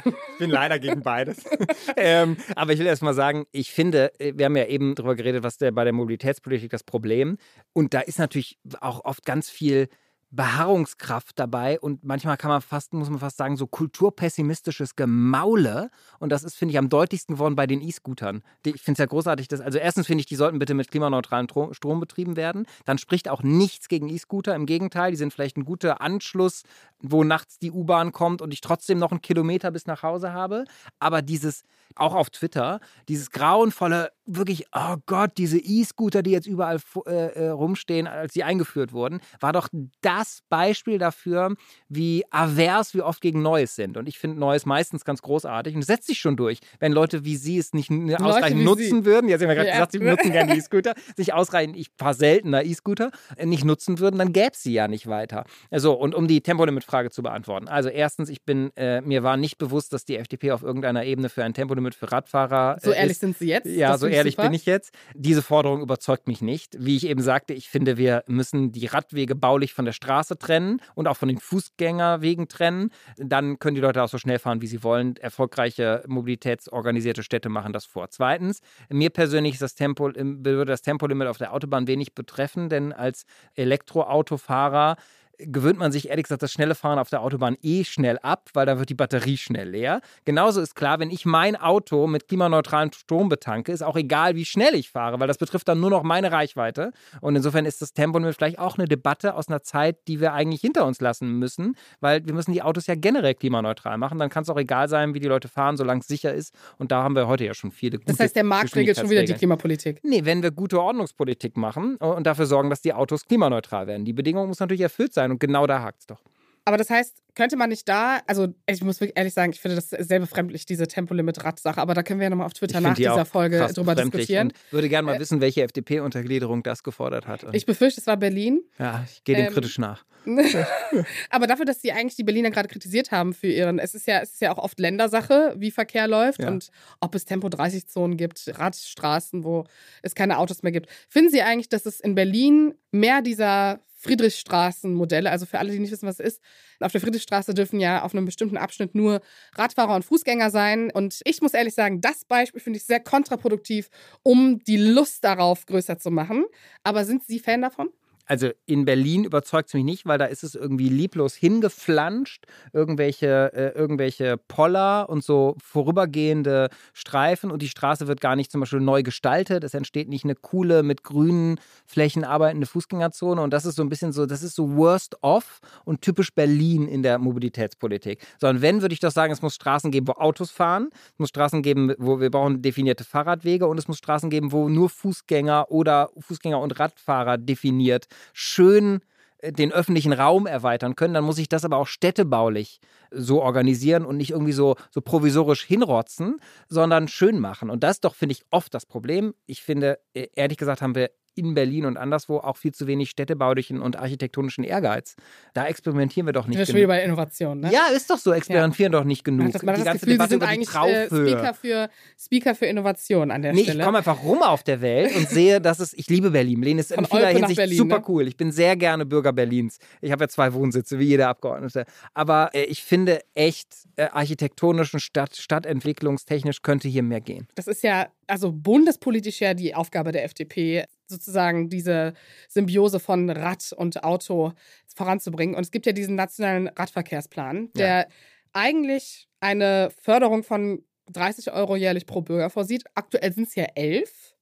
Ich bin leider gegen beides. ähm, aber ich will erst mal sagen, ich finde, äh, wir haben ja eben darüber geredet, was der, bei der Mobilitätspolitik das Problem. Und da ist natürlich auch oft ganz viel Beharrungskraft dabei und manchmal kann man fast, muss man fast sagen, so kulturpessimistisches Gemaule. Und das ist, finde ich, am deutlichsten geworden bei den E-Scootern. Ich finde es ja großartig, dass, also erstens finde ich, die sollten bitte mit klimaneutralem Strom betrieben werden. Dann spricht auch nichts gegen E-Scooter. Im Gegenteil, die sind vielleicht ein guter Anschluss, wo nachts die U-Bahn kommt und ich trotzdem noch einen Kilometer bis nach Hause habe. Aber dieses, auch auf Twitter, dieses grauenvolle, wirklich, oh Gott, diese E-Scooter, die jetzt überall äh, äh, rumstehen, als sie eingeführt wurden, war doch das Beispiel dafür, wie avers wir oft gegen Neues sind. Und ich finde Neues meistens ganz großartig. Und setzt sich schon durch, wenn Leute wie Sie es nicht ausreichend nutzen Sie. würden. Jetzt haben wir gerade ja. gesagt, Sie nutzen gerne E-Scooter, sich ausreichend, ich fahre seltener E-Scooter, äh, nicht nutzen würden, dann gäbe es sie ja nicht weiter. So, und um die Tempolimit-Frage zu beantworten. Also erstens, ich bin, äh, mir war nicht bewusst, dass die FDP auf irgendeiner Ebene für ein Tempolimit für Radfahrer. Äh, so ehrlich ist. sind Sie jetzt? Ja, das so ehrlich super. bin ich jetzt. Diese Forderung überzeugt mich nicht. Wie ich eben sagte, ich finde, wir müssen die Radwege baulich von der Straße Straße trennen und auch von den Fußgängerwegen trennen. Dann können die Leute auch so schnell fahren, wie sie wollen. Erfolgreiche mobilitätsorganisierte Städte machen das vor. Zweitens, mir persönlich das Tempo, würde das Tempolimit auf der Autobahn wenig betreffen, denn als Elektroautofahrer gewöhnt man sich ehrlich gesagt das schnelle Fahren auf der Autobahn eh schnell ab, weil da wird die Batterie schnell leer. Genauso ist klar, wenn ich mein Auto mit klimaneutralem Strom betanke, ist auch egal, wie schnell ich fahre, weil das betrifft dann nur noch meine Reichweite. Und insofern ist das Tempolimit vielleicht auch eine Debatte aus einer Zeit, die wir eigentlich hinter uns lassen müssen, weil wir müssen die Autos ja generell klimaneutral machen. Dann kann es auch egal sein, wie die Leute fahren, solange es sicher ist. Und da haben wir heute ja schon viele gute Das heißt, der Markt regelt schon wieder die Klimapolitik. Nee, wenn wir gute Ordnungspolitik machen und dafür sorgen, dass die Autos klimaneutral werden. Die Bedingung muss natürlich erfüllt sein und genau da hakt es doch. Aber das heißt, könnte man nicht da, also ich muss wirklich ehrlich sagen, ich finde das sehr befremdlich, diese Tempolimit-Rad-Sache, aber da können wir ja nochmal auf Twitter nach dieser Folge drüber diskutieren. Und würde gerne mal äh, wissen, welche FDP-Untergliederung das gefordert hat. Ich befürchte, es war Berlin. Ja, ich gehe dem ähm, kritisch nach. aber dafür, dass sie eigentlich die Berliner gerade kritisiert haben für ihren, es ist ja, es ist ja auch oft Ländersache, wie Verkehr läuft ja. und ob es Tempo-30-Zonen gibt, Radstraßen, wo es keine Autos mehr gibt. Finden Sie eigentlich, dass es in Berlin mehr dieser Friedrichstraßenmodelle. Also für alle, die nicht wissen, was es ist. Auf der Friedrichstraße dürfen ja auf einem bestimmten Abschnitt nur Radfahrer und Fußgänger sein. Und ich muss ehrlich sagen, das Beispiel finde ich sehr kontraproduktiv, um die Lust darauf größer zu machen. Aber sind Sie Fan davon? Also in Berlin überzeugt es mich nicht, weil da ist es irgendwie lieblos hingeflanscht. Irgendwelche, äh, irgendwelche Poller und so vorübergehende Streifen und die Straße wird gar nicht zum Beispiel neu gestaltet. Es entsteht nicht eine coole, mit grünen Flächen arbeitende Fußgängerzone und das ist so ein bisschen so, das ist so worst off und typisch Berlin in der Mobilitätspolitik. Sondern wenn, würde ich doch sagen, es muss Straßen geben, wo Autos fahren, es muss Straßen geben, wo wir brauchen definierte Fahrradwege und es muss Straßen geben, wo nur Fußgänger oder Fußgänger und Radfahrer definiert schön äh, den öffentlichen Raum erweitern können, dann muss ich das aber auch städtebaulich so organisieren und nicht irgendwie so, so provisorisch hinrotzen, sondern schön machen. Und das doch, finde ich, oft das Problem. Ich finde, äh, ehrlich gesagt, haben wir in Berlin und anderswo auch viel zu wenig städtebaulichen und architektonischen Ehrgeiz. Da experimentieren wir doch nicht. Das ist schon bei Innovation, ne? Ja, ist doch so. Experimentieren ja. doch nicht genug. Man hat das, die ganze Gefühl, Debatte sind eigentlich äh, Speaker, für, Speaker für Innovation an der nee, Stelle. Ich komme einfach rum auf der Welt und sehe, dass es. Ich liebe Berlin. Berlin ist Von in vieler Hinsicht Berlin, super ne? cool. Ich bin sehr gerne Bürger Berlins. Ich habe ja zwei Wohnsitze, wie jeder Abgeordnete. Aber äh, ich finde echt, äh, architektonisch und Stadt, stadtentwicklungstechnisch könnte hier mehr gehen. Das ist ja also bundespolitisch ja die Aufgabe der FDP, sozusagen diese Symbiose von Rad und Auto voranzubringen. Und es gibt ja diesen nationalen Radverkehrsplan, der ja. eigentlich eine Förderung von 30 Euro jährlich pro Bürger vorsieht. Aktuell sind es ja elf.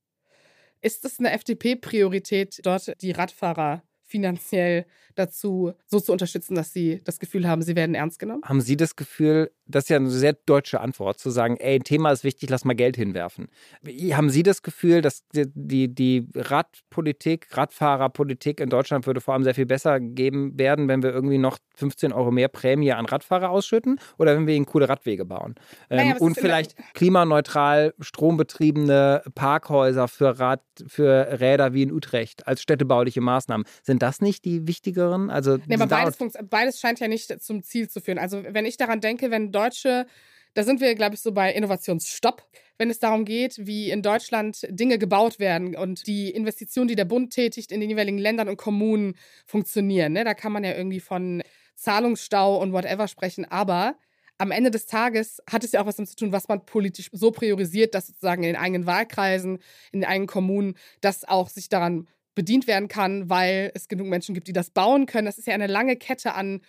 Ist es eine FDP-Priorität, dort die Radfahrer finanziell dazu so zu unterstützen, dass sie das Gefühl haben, sie werden ernst genommen? Haben Sie das Gefühl, das ist ja eine sehr deutsche Antwort, zu sagen, ey, ein Thema ist wichtig, lass mal Geld hinwerfen. Haben Sie das Gefühl, dass die, die Radpolitik, Radfahrerpolitik in Deutschland würde vor allem sehr viel besser geben werden, wenn wir irgendwie noch 15 Euro mehr Prämie an Radfahrer ausschütten oder wenn wir ihnen coole Radwege bauen? Naja, ähm, und vielleicht klimaneutral strombetriebene Parkhäuser für, Rad, für Räder wie in Utrecht als städtebauliche Maßnahmen. Sind das nicht die wichtigeren? Also, nee, aber beides, beides scheint ja nicht zum Ziel zu führen. Also wenn ich daran denke, wenn Deutsche, da sind wir, glaube ich, so bei Innovationsstopp, wenn es darum geht, wie in Deutschland Dinge gebaut werden und die Investitionen, die der Bund tätigt, in den jeweiligen Ländern und Kommunen funktionieren. Ne? Da kann man ja irgendwie von Zahlungsstau und whatever sprechen, aber am Ende des Tages hat es ja auch was damit zu tun, was man politisch so priorisiert, dass sozusagen in den eigenen Wahlkreisen, in den eigenen Kommunen, dass auch sich daran bedient werden kann, weil es genug Menschen gibt, die das bauen können. Das ist ja eine lange Kette an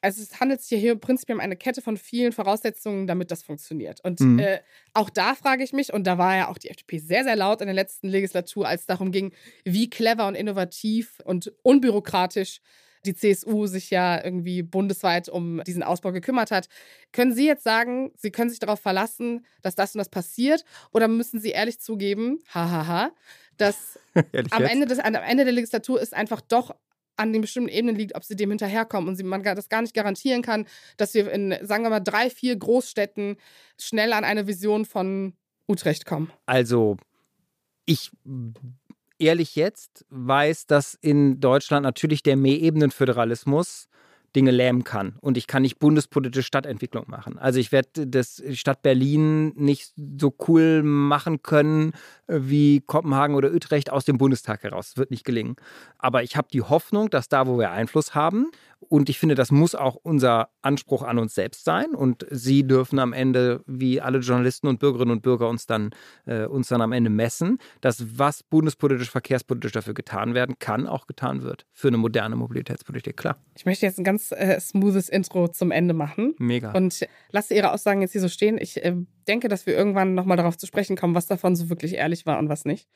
also es handelt sich hier prinzipiell um eine Kette von vielen Voraussetzungen, damit das funktioniert. Und mhm. äh, auch da frage ich mich, und da war ja auch die FDP sehr, sehr laut in der letzten Legislatur, als es darum ging, wie clever und innovativ und unbürokratisch die CSU sich ja irgendwie bundesweit um diesen Ausbau gekümmert hat. Können Sie jetzt sagen, Sie können sich darauf verlassen, dass das und das passiert? Oder müssen Sie ehrlich zugeben, hahaha, dass am Ende, des, am Ende der Legislatur ist einfach doch an den bestimmten Ebenen liegt, ob sie dem hinterherkommen und sie, man das gar nicht garantieren kann, dass wir in, sagen wir mal, drei, vier Großstädten schnell an eine Vision von Utrecht kommen. Also, ich ehrlich jetzt weiß, dass in Deutschland natürlich der Mehrebenenföderalismus Dinge lähmen kann. Und ich kann nicht bundespolitische Stadtentwicklung machen. Also ich werde das Stadt Berlin nicht so cool machen können äh, wie Kopenhagen oder Utrecht aus dem Bundestag heraus. Das wird nicht gelingen. Aber ich habe die Hoffnung, dass da, wo wir Einfluss haben, und ich finde, das muss auch unser Anspruch an uns selbst sein. Und Sie dürfen am Ende, wie alle Journalisten und Bürgerinnen und Bürger, uns dann, äh, uns dann am Ende messen, dass was bundespolitisch, verkehrspolitisch dafür getan werden kann, auch getan wird. Für eine moderne Mobilitätspolitik, klar. Ich möchte jetzt ein ganz äh, smoothes Intro zum Ende machen. Mega. Und lasse Ihre Aussagen jetzt hier so stehen. Ich äh, denke, dass wir irgendwann nochmal darauf zu sprechen kommen, was davon so wirklich ehrlich war und was nicht.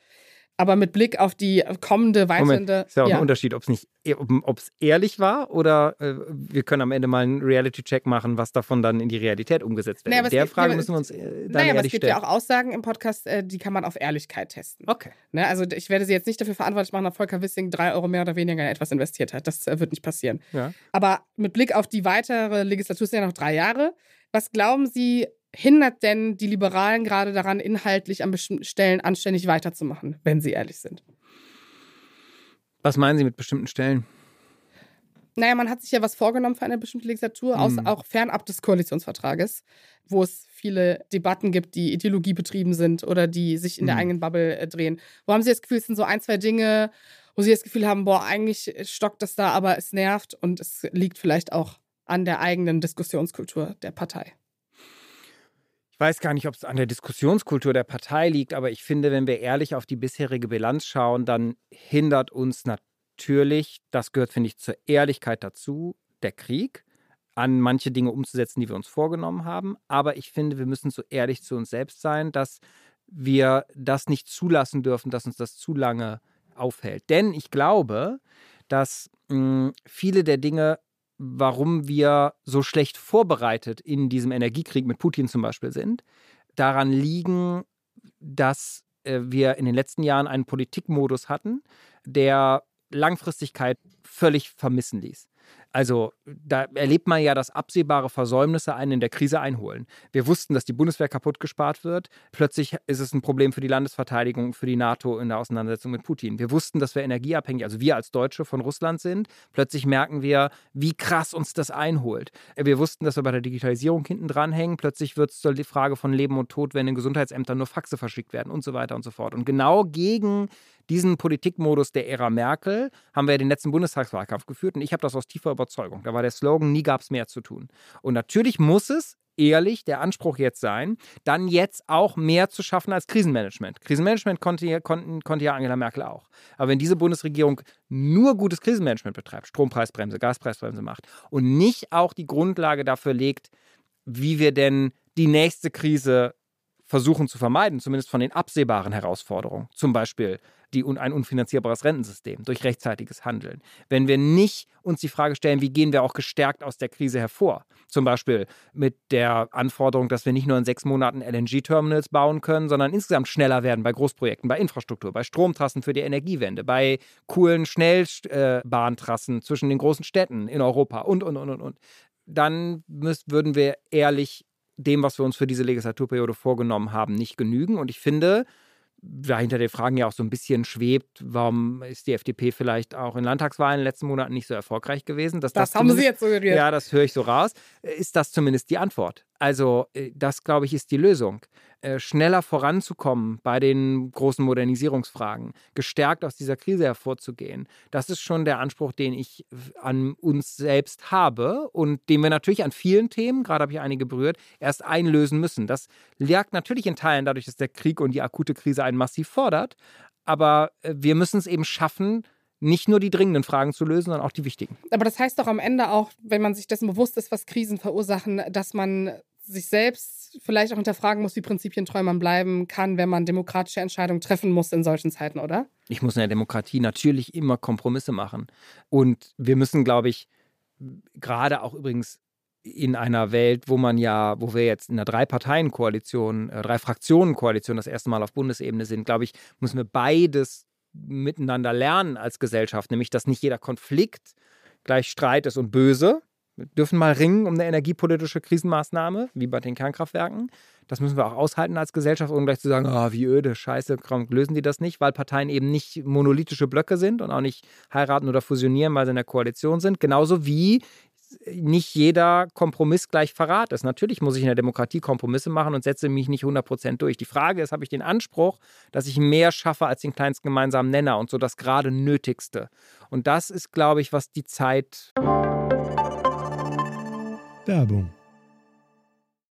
Aber mit Blick auf die kommende, weitende. Ist ja auch ja. ein Unterschied, ob es nicht, ob es ehrlich war oder äh, wir können am Ende mal einen Reality-Check machen, was davon dann in die Realität umgesetzt wird. Naja, Der Frage müssen wir uns äh, dann naja, aber es gibt stellen. ja auch Aussagen im Podcast, äh, die kann man auf Ehrlichkeit testen. Okay. Ne, also ich werde sie jetzt nicht dafür verantwortlich machen, dass Volker Wissing drei Euro mehr oder weniger in etwas investiert hat. Das äh, wird nicht passieren. Ja. Aber mit Blick auf die weitere Legislatur sind ja noch drei Jahre. Was glauben Sie, hindert denn die Liberalen gerade daran, inhaltlich an bestimmten Stellen anständig weiterzumachen, wenn sie ehrlich sind? Was meinen Sie mit bestimmten Stellen? Naja, man hat sich ja was vorgenommen für eine bestimmte Legislatur, mhm. auch fernab des Koalitionsvertrages, wo es viele Debatten gibt, die ideologiebetrieben sind oder die sich in mhm. der eigenen Bubble äh, drehen. Wo haben Sie das Gefühl, es sind so ein, zwei Dinge, wo Sie das Gefühl haben, boah, eigentlich stockt das da, aber es nervt und es liegt vielleicht auch an der eigenen Diskussionskultur der Partei? Ich weiß gar nicht, ob es an der Diskussionskultur der Partei liegt, aber ich finde, wenn wir ehrlich auf die bisherige Bilanz schauen, dann hindert uns natürlich, das gehört, finde ich, zur Ehrlichkeit dazu, der Krieg, an manche Dinge umzusetzen, die wir uns vorgenommen haben. Aber ich finde, wir müssen so ehrlich zu uns selbst sein, dass wir das nicht zulassen dürfen, dass uns das zu lange aufhält. Denn ich glaube, dass mh, hm, viele der Dinge warum wir so schlecht vorbereitet in diesem Energiekrieg mit Putin zum Beispiel sind, daran liegen, dass äh, wir in den letzten Jahren einen Politikmodus hatten, der Langfristigkeit völlig vermissen ließ. Also da erlebt man ja, dass absehbare Versäumnisse einen in der Krise einholen. Wir wussten, dass die Bundeswehr kaputt gespart wird. Plötzlich ist es ein Problem für die Landesverteidigung, für die NATO in der Auseinandersetzung mit Putin. Wir wussten, dass wir energieabhängig, also wir als Deutsche von Russland sind. Plötzlich merken wir, wie krass uns das einholt. Wir wussten, dass wir bei der Digitalisierung hinten dran hängen. Plötzlich wird es die Frage von Leben und Tod, wenn in Gesundheitsämtern nur Faxe verschickt werden und so weiter und so fort. Und genau gegen diesen Politikmodus der Ära Merkel haben wir den letzten Bundestagswahlkampf geführt und ich habe das aus tiefer Überzeugung. Da war der Slogan, nie gab es mehr zu tun. Und natürlich muss es ehrlich der Anspruch jetzt sein, dann jetzt auch mehr zu schaffen als Krisenmanagement. Krisenmanagement konnte, konnten, konnte ja Angela Merkel auch. Aber wenn diese Bundesregierung nur gutes Krisenmanagement betreibt, Strompreisbremse, Gaspreisbremse macht und nicht auch die Grundlage dafür legt, wie wir denn die nächste Krise versuchen zu vermeiden, zumindest von den absehbaren Herausforderungen, zum Beispiel die, ein unfinanzierbares Rentensystem durch rechtzeitiges Handeln. Wenn wir nicht uns die Frage stellen, wie gehen wir auch gestärkt aus der Krise hervor, zum Beispiel mit der Anforderung, dass wir nicht nur in sechs Monaten LNG-Terminals bauen können, sondern insgesamt schneller werden bei Großprojekten, bei Infrastruktur, bei Stromtrassen für die Energiewende, bei coolen Schnellbahntrassen zwischen den großen Städten in Europa und, und, und, und, und. Dann müssen, würden wir ehrlich dem, was wir uns für diese Legislaturperiode vorgenommen haben, nicht genügen. Und ich finde, dahinter den Fragen ja auch so ein bisschen schwebt, warum ist die FDP vielleicht auch in Landtagswahlen in den letzten Monaten nicht so erfolgreich gewesen? das, das haben Sie jetzt suggeriert. Ja, das höre ich so raus. Ist das zumindest die Antwort? Also, äh, das, glaube ich, ist die Lösung. Äh, schneller voranzukommen bei den großen Modernisierungsfragen, gestärkt aus dieser Krise hervorzugehen, das ist schon der Anspruch, den ich an uns selbst habe und den wir natürlich an vielen Themen, gerade habe ich einige berührt, erst einlösen müssen. Das lag natürlich in Teilen dadurch, dass der Krieg und die akute Krise einen massiv fordert, aber äh, wir müssen es eben schaffen, nicht nur die dringenden Fragen zu lösen, sondern auch die wichtigen. Aber das heißt doch am Ende auch, wenn man sich dessen bewusst ist, was Krisen verursachen, dass man sich selbst vielleicht auch hinterfragen muss, wie prinzipientreu man bleiben kann, wenn man demokratische Entscheidungen treffen muss in solchen Zeiten, oder? Ich muss in der Demokratie natürlich immer Kompromisse machen. Und wir müssen, glaube ich, gerade auch übrigens in einer Welt, wo man ja, wo wir jetzt in einer Drei-Parteien-Koalition, äh, Drei-Fraktionen-Koalition das erste Mal auf Bundesebene sind, glaube ich, müssen wir beides miteinander lernen als Gesellschaft, nämlich dass nicht jeder Konflikt gleich Streit ist und böse, wir dürfen mal ringen um eine energiepolitische Krisenmaßnahme, wie bei den Kernkraftwerken. Das müssen wir auch aushalten als Gesellschaft, ohne gleich zu sagen, oh, wie öde, scheiße, lösen die das nicht, weil Parteien eben nicht monolithische Blöcke sind und auch nicht heiraten oder fusionieren, weil sie in der Koalition sind. Genauso wie nicht jeder Kompromiss gleich Verrat ist. Natürlich muss ich in der Demokratie Kompromisse machen und setze mich nicht 100% durch. Die Frage ist, habe ich den Anspruch, dass ich mehr schaffe als den kleinsten gemeinsamen Nenner und so das gerade Nötigste. Und das ist, glaube ich, was die Zeit. Tá bom.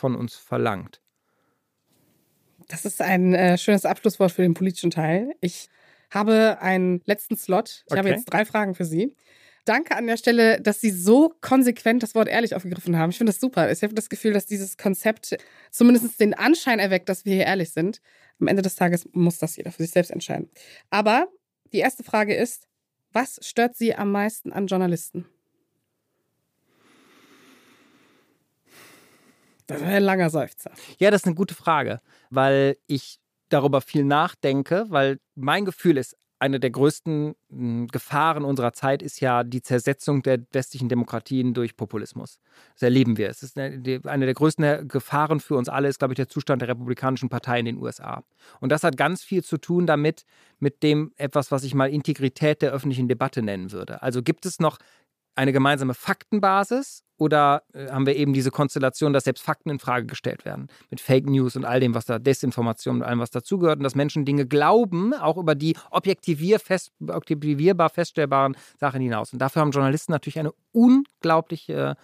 Von uns verlangt. Das ist ein äh, schönes Abschlusswort für den politischen Teil. Ich habe einen letzten Slot. Ich okay. habe jetzt drei Fragen für Sie. Danke an der Stelle, dass Sie so konsequent das Wort ehrlich aufgegriffen haben. Ich finde das super. Ich habe das Gefühl, dass dieses Konzept zumindest den Anschein erweckt, dass wir hier ehrlich sind. Am Ende des Tages muss das jeder für sich selbst entscheiden. Aber die erste Frage ist, was stört Sie am meisten an Journalisten? Das ist ein langer Seufzer. Ja, das ist eine gute Frage, weil ich darüber viel nachdenke, weil mein Gefühl ist, eine der größten hm, Gefahren unserer Zeit ist ja die Zersetzung der westlichen Demokratien durch Populismus. Das erleben wir. Es ist eine, der größten Gefahren für uns alle ist, glaube ich, der Zustand der Republikanischen Partei in den USA. Und das hat ganz viel zu tun damit, mit dem etwas, was ich mal Integrität der öffentlichen Debatte nennen würde. Also gibt es noch eine gemeinsame Faktenbasis oder äh, haben wir eben diese Konstellation, dass selbst Fakten in Frage gestellt werden mit Fake News und all dem, was da Desinformation und allem, was dazugehört und dass Menschen Dinge glauben, auch über die objektivier fest, objektivierbar feststellbaren Sachen hinaus. Und dafür haben Journalisten natürlich eine unglaubliche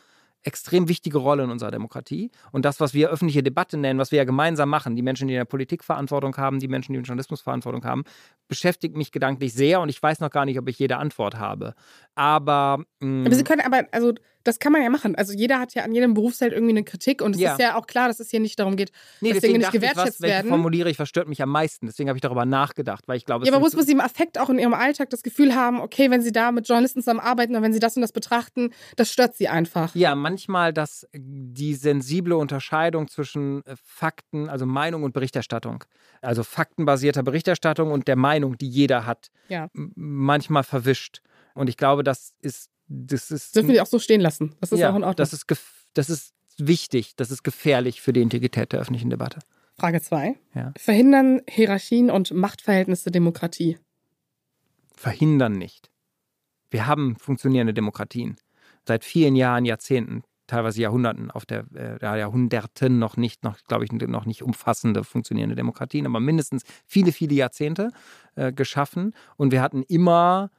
extrem wichtige Rolle in unserer Demokratie. Und das, was wir öffentliche Debatte nennen, was wir ja gemeinsam machen, die Menschen, die in der Politik Verantwortung haben, die Menschen, die in Journalismus Verantwortung haben, beschäftigt mich gedanklich sehr und ich weiß noch gar nicht, ob ich jede Antwort habe. Aber. Mh, mm, aber Sie können aber, also das kann man ja machen. Also jeder hat ja an jedem Berufsfeld irgendwie eine Kritik und es ja. ist ja auch klar, dass es hier nicht darum geht, nee, dass Dinge nicht gewertschätzt ich, was, werden. formuliere ich, was stört mich am meisten? Deswegen habe ich darüber nachgedacht, weil ich glaube, Ja, aber muss man Sie im Affekt auch in Ihrem Alltag das Gefühl haben, okay, wenn Sie da mit Journalisten zusammenarbeiten und wenn Sie das und das betrachten, das stört Sie einfach. Ja, manchmal, dass die sensible Unterscheidung zwischen äh, Fakten, also Meinung und Berichterstattung, also faktenbasierter Berichterstattung und der Meinung, die jeder hat, ja. manchmal verwischt. Und ich glaube, das ist das ist. Dürfen wir auch so stehen lassen. Das ist ja, auch in Ordnung. Das ist, das ist wichtig, das ist gefährlich für die Integrität der öffentlichen Debatte. Frage 2. Ja. Verhindern Hierarchien und Machtverhältnisse Demokratie? Verhindern nicht. Wir haben funktionierende Demokratien. Seit vielen Jahren, Jahrzehnten, teilweise Jahrhunderten auf der äh, Jahrhunderten noch nicht, noch glaube ich, noch nicht umfassende funktionierende Demokratien, aber mindestens viele, viele Jahrzehnte äh, geschaffen. Und wir hatten immer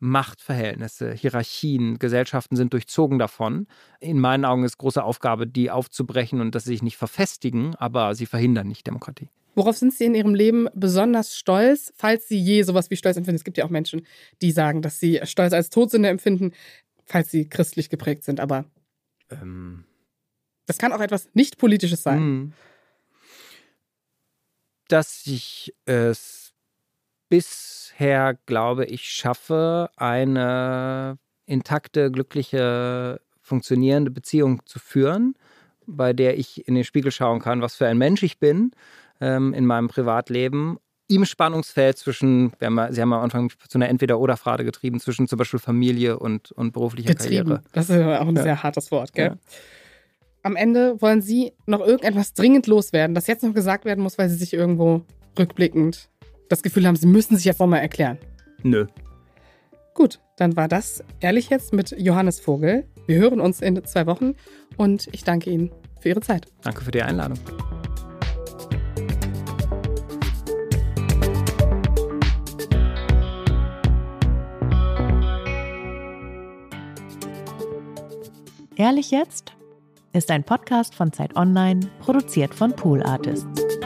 Machtverhältnisse, Hierarchien, Gesellschaften sind durchzogen davon. In meinen Augen ist große Aufgabe, die aufzubrechen und dass sie sich nicht verfestigen, aber sie verhindern nicht Demokratie. Worauf sind Sie in Ihrem Leben besonders stolz, falls Sie je sowas wie Stolz empfinden? Es gibt ja auch Menschen, die sagen, dass sie Stolz als Todsünde empfinden, falls sie christlich geprägt sind, aber ähm, das kann auch etwas nicht Politisches sein. Hm. Dass ich es bisher, glaube ich, schaffe, eine intakte, glückliche, funktionierende Beziehung zu führen, bei der ich in den Spiegel schauen kann, was für ein Mensch ich bin ähm, in meinem Privatleben im Spannungsfeld zwischen, haben, Sie haben am Anfang zu einer Entweder-Oder-Frage getrieben, zwischen zum Beispiel Familie und, und beruflicher getrieben. Karriere. Das ist auch ein ja. sehr hartes Wort, gell? Ja. Am Ende wollen Sie noch irgendetwas dringend loswerden, das jetzt noch gesagt werden muss, weil Sie sich irgendwo rückblickend das Gefühl haben, sie müssen sich jetzt nochmal erklären? Nö. Gut, dann war das ehrlich jetzt mit Johannes Vogel. Wir hören uns in zwei Wochen und ich danke Ihnen für Ihre Zeit. Danke für die Einladung. Ehrlich jetzt ist ein Podcast von Zeit Online, produziert von Pool Artists.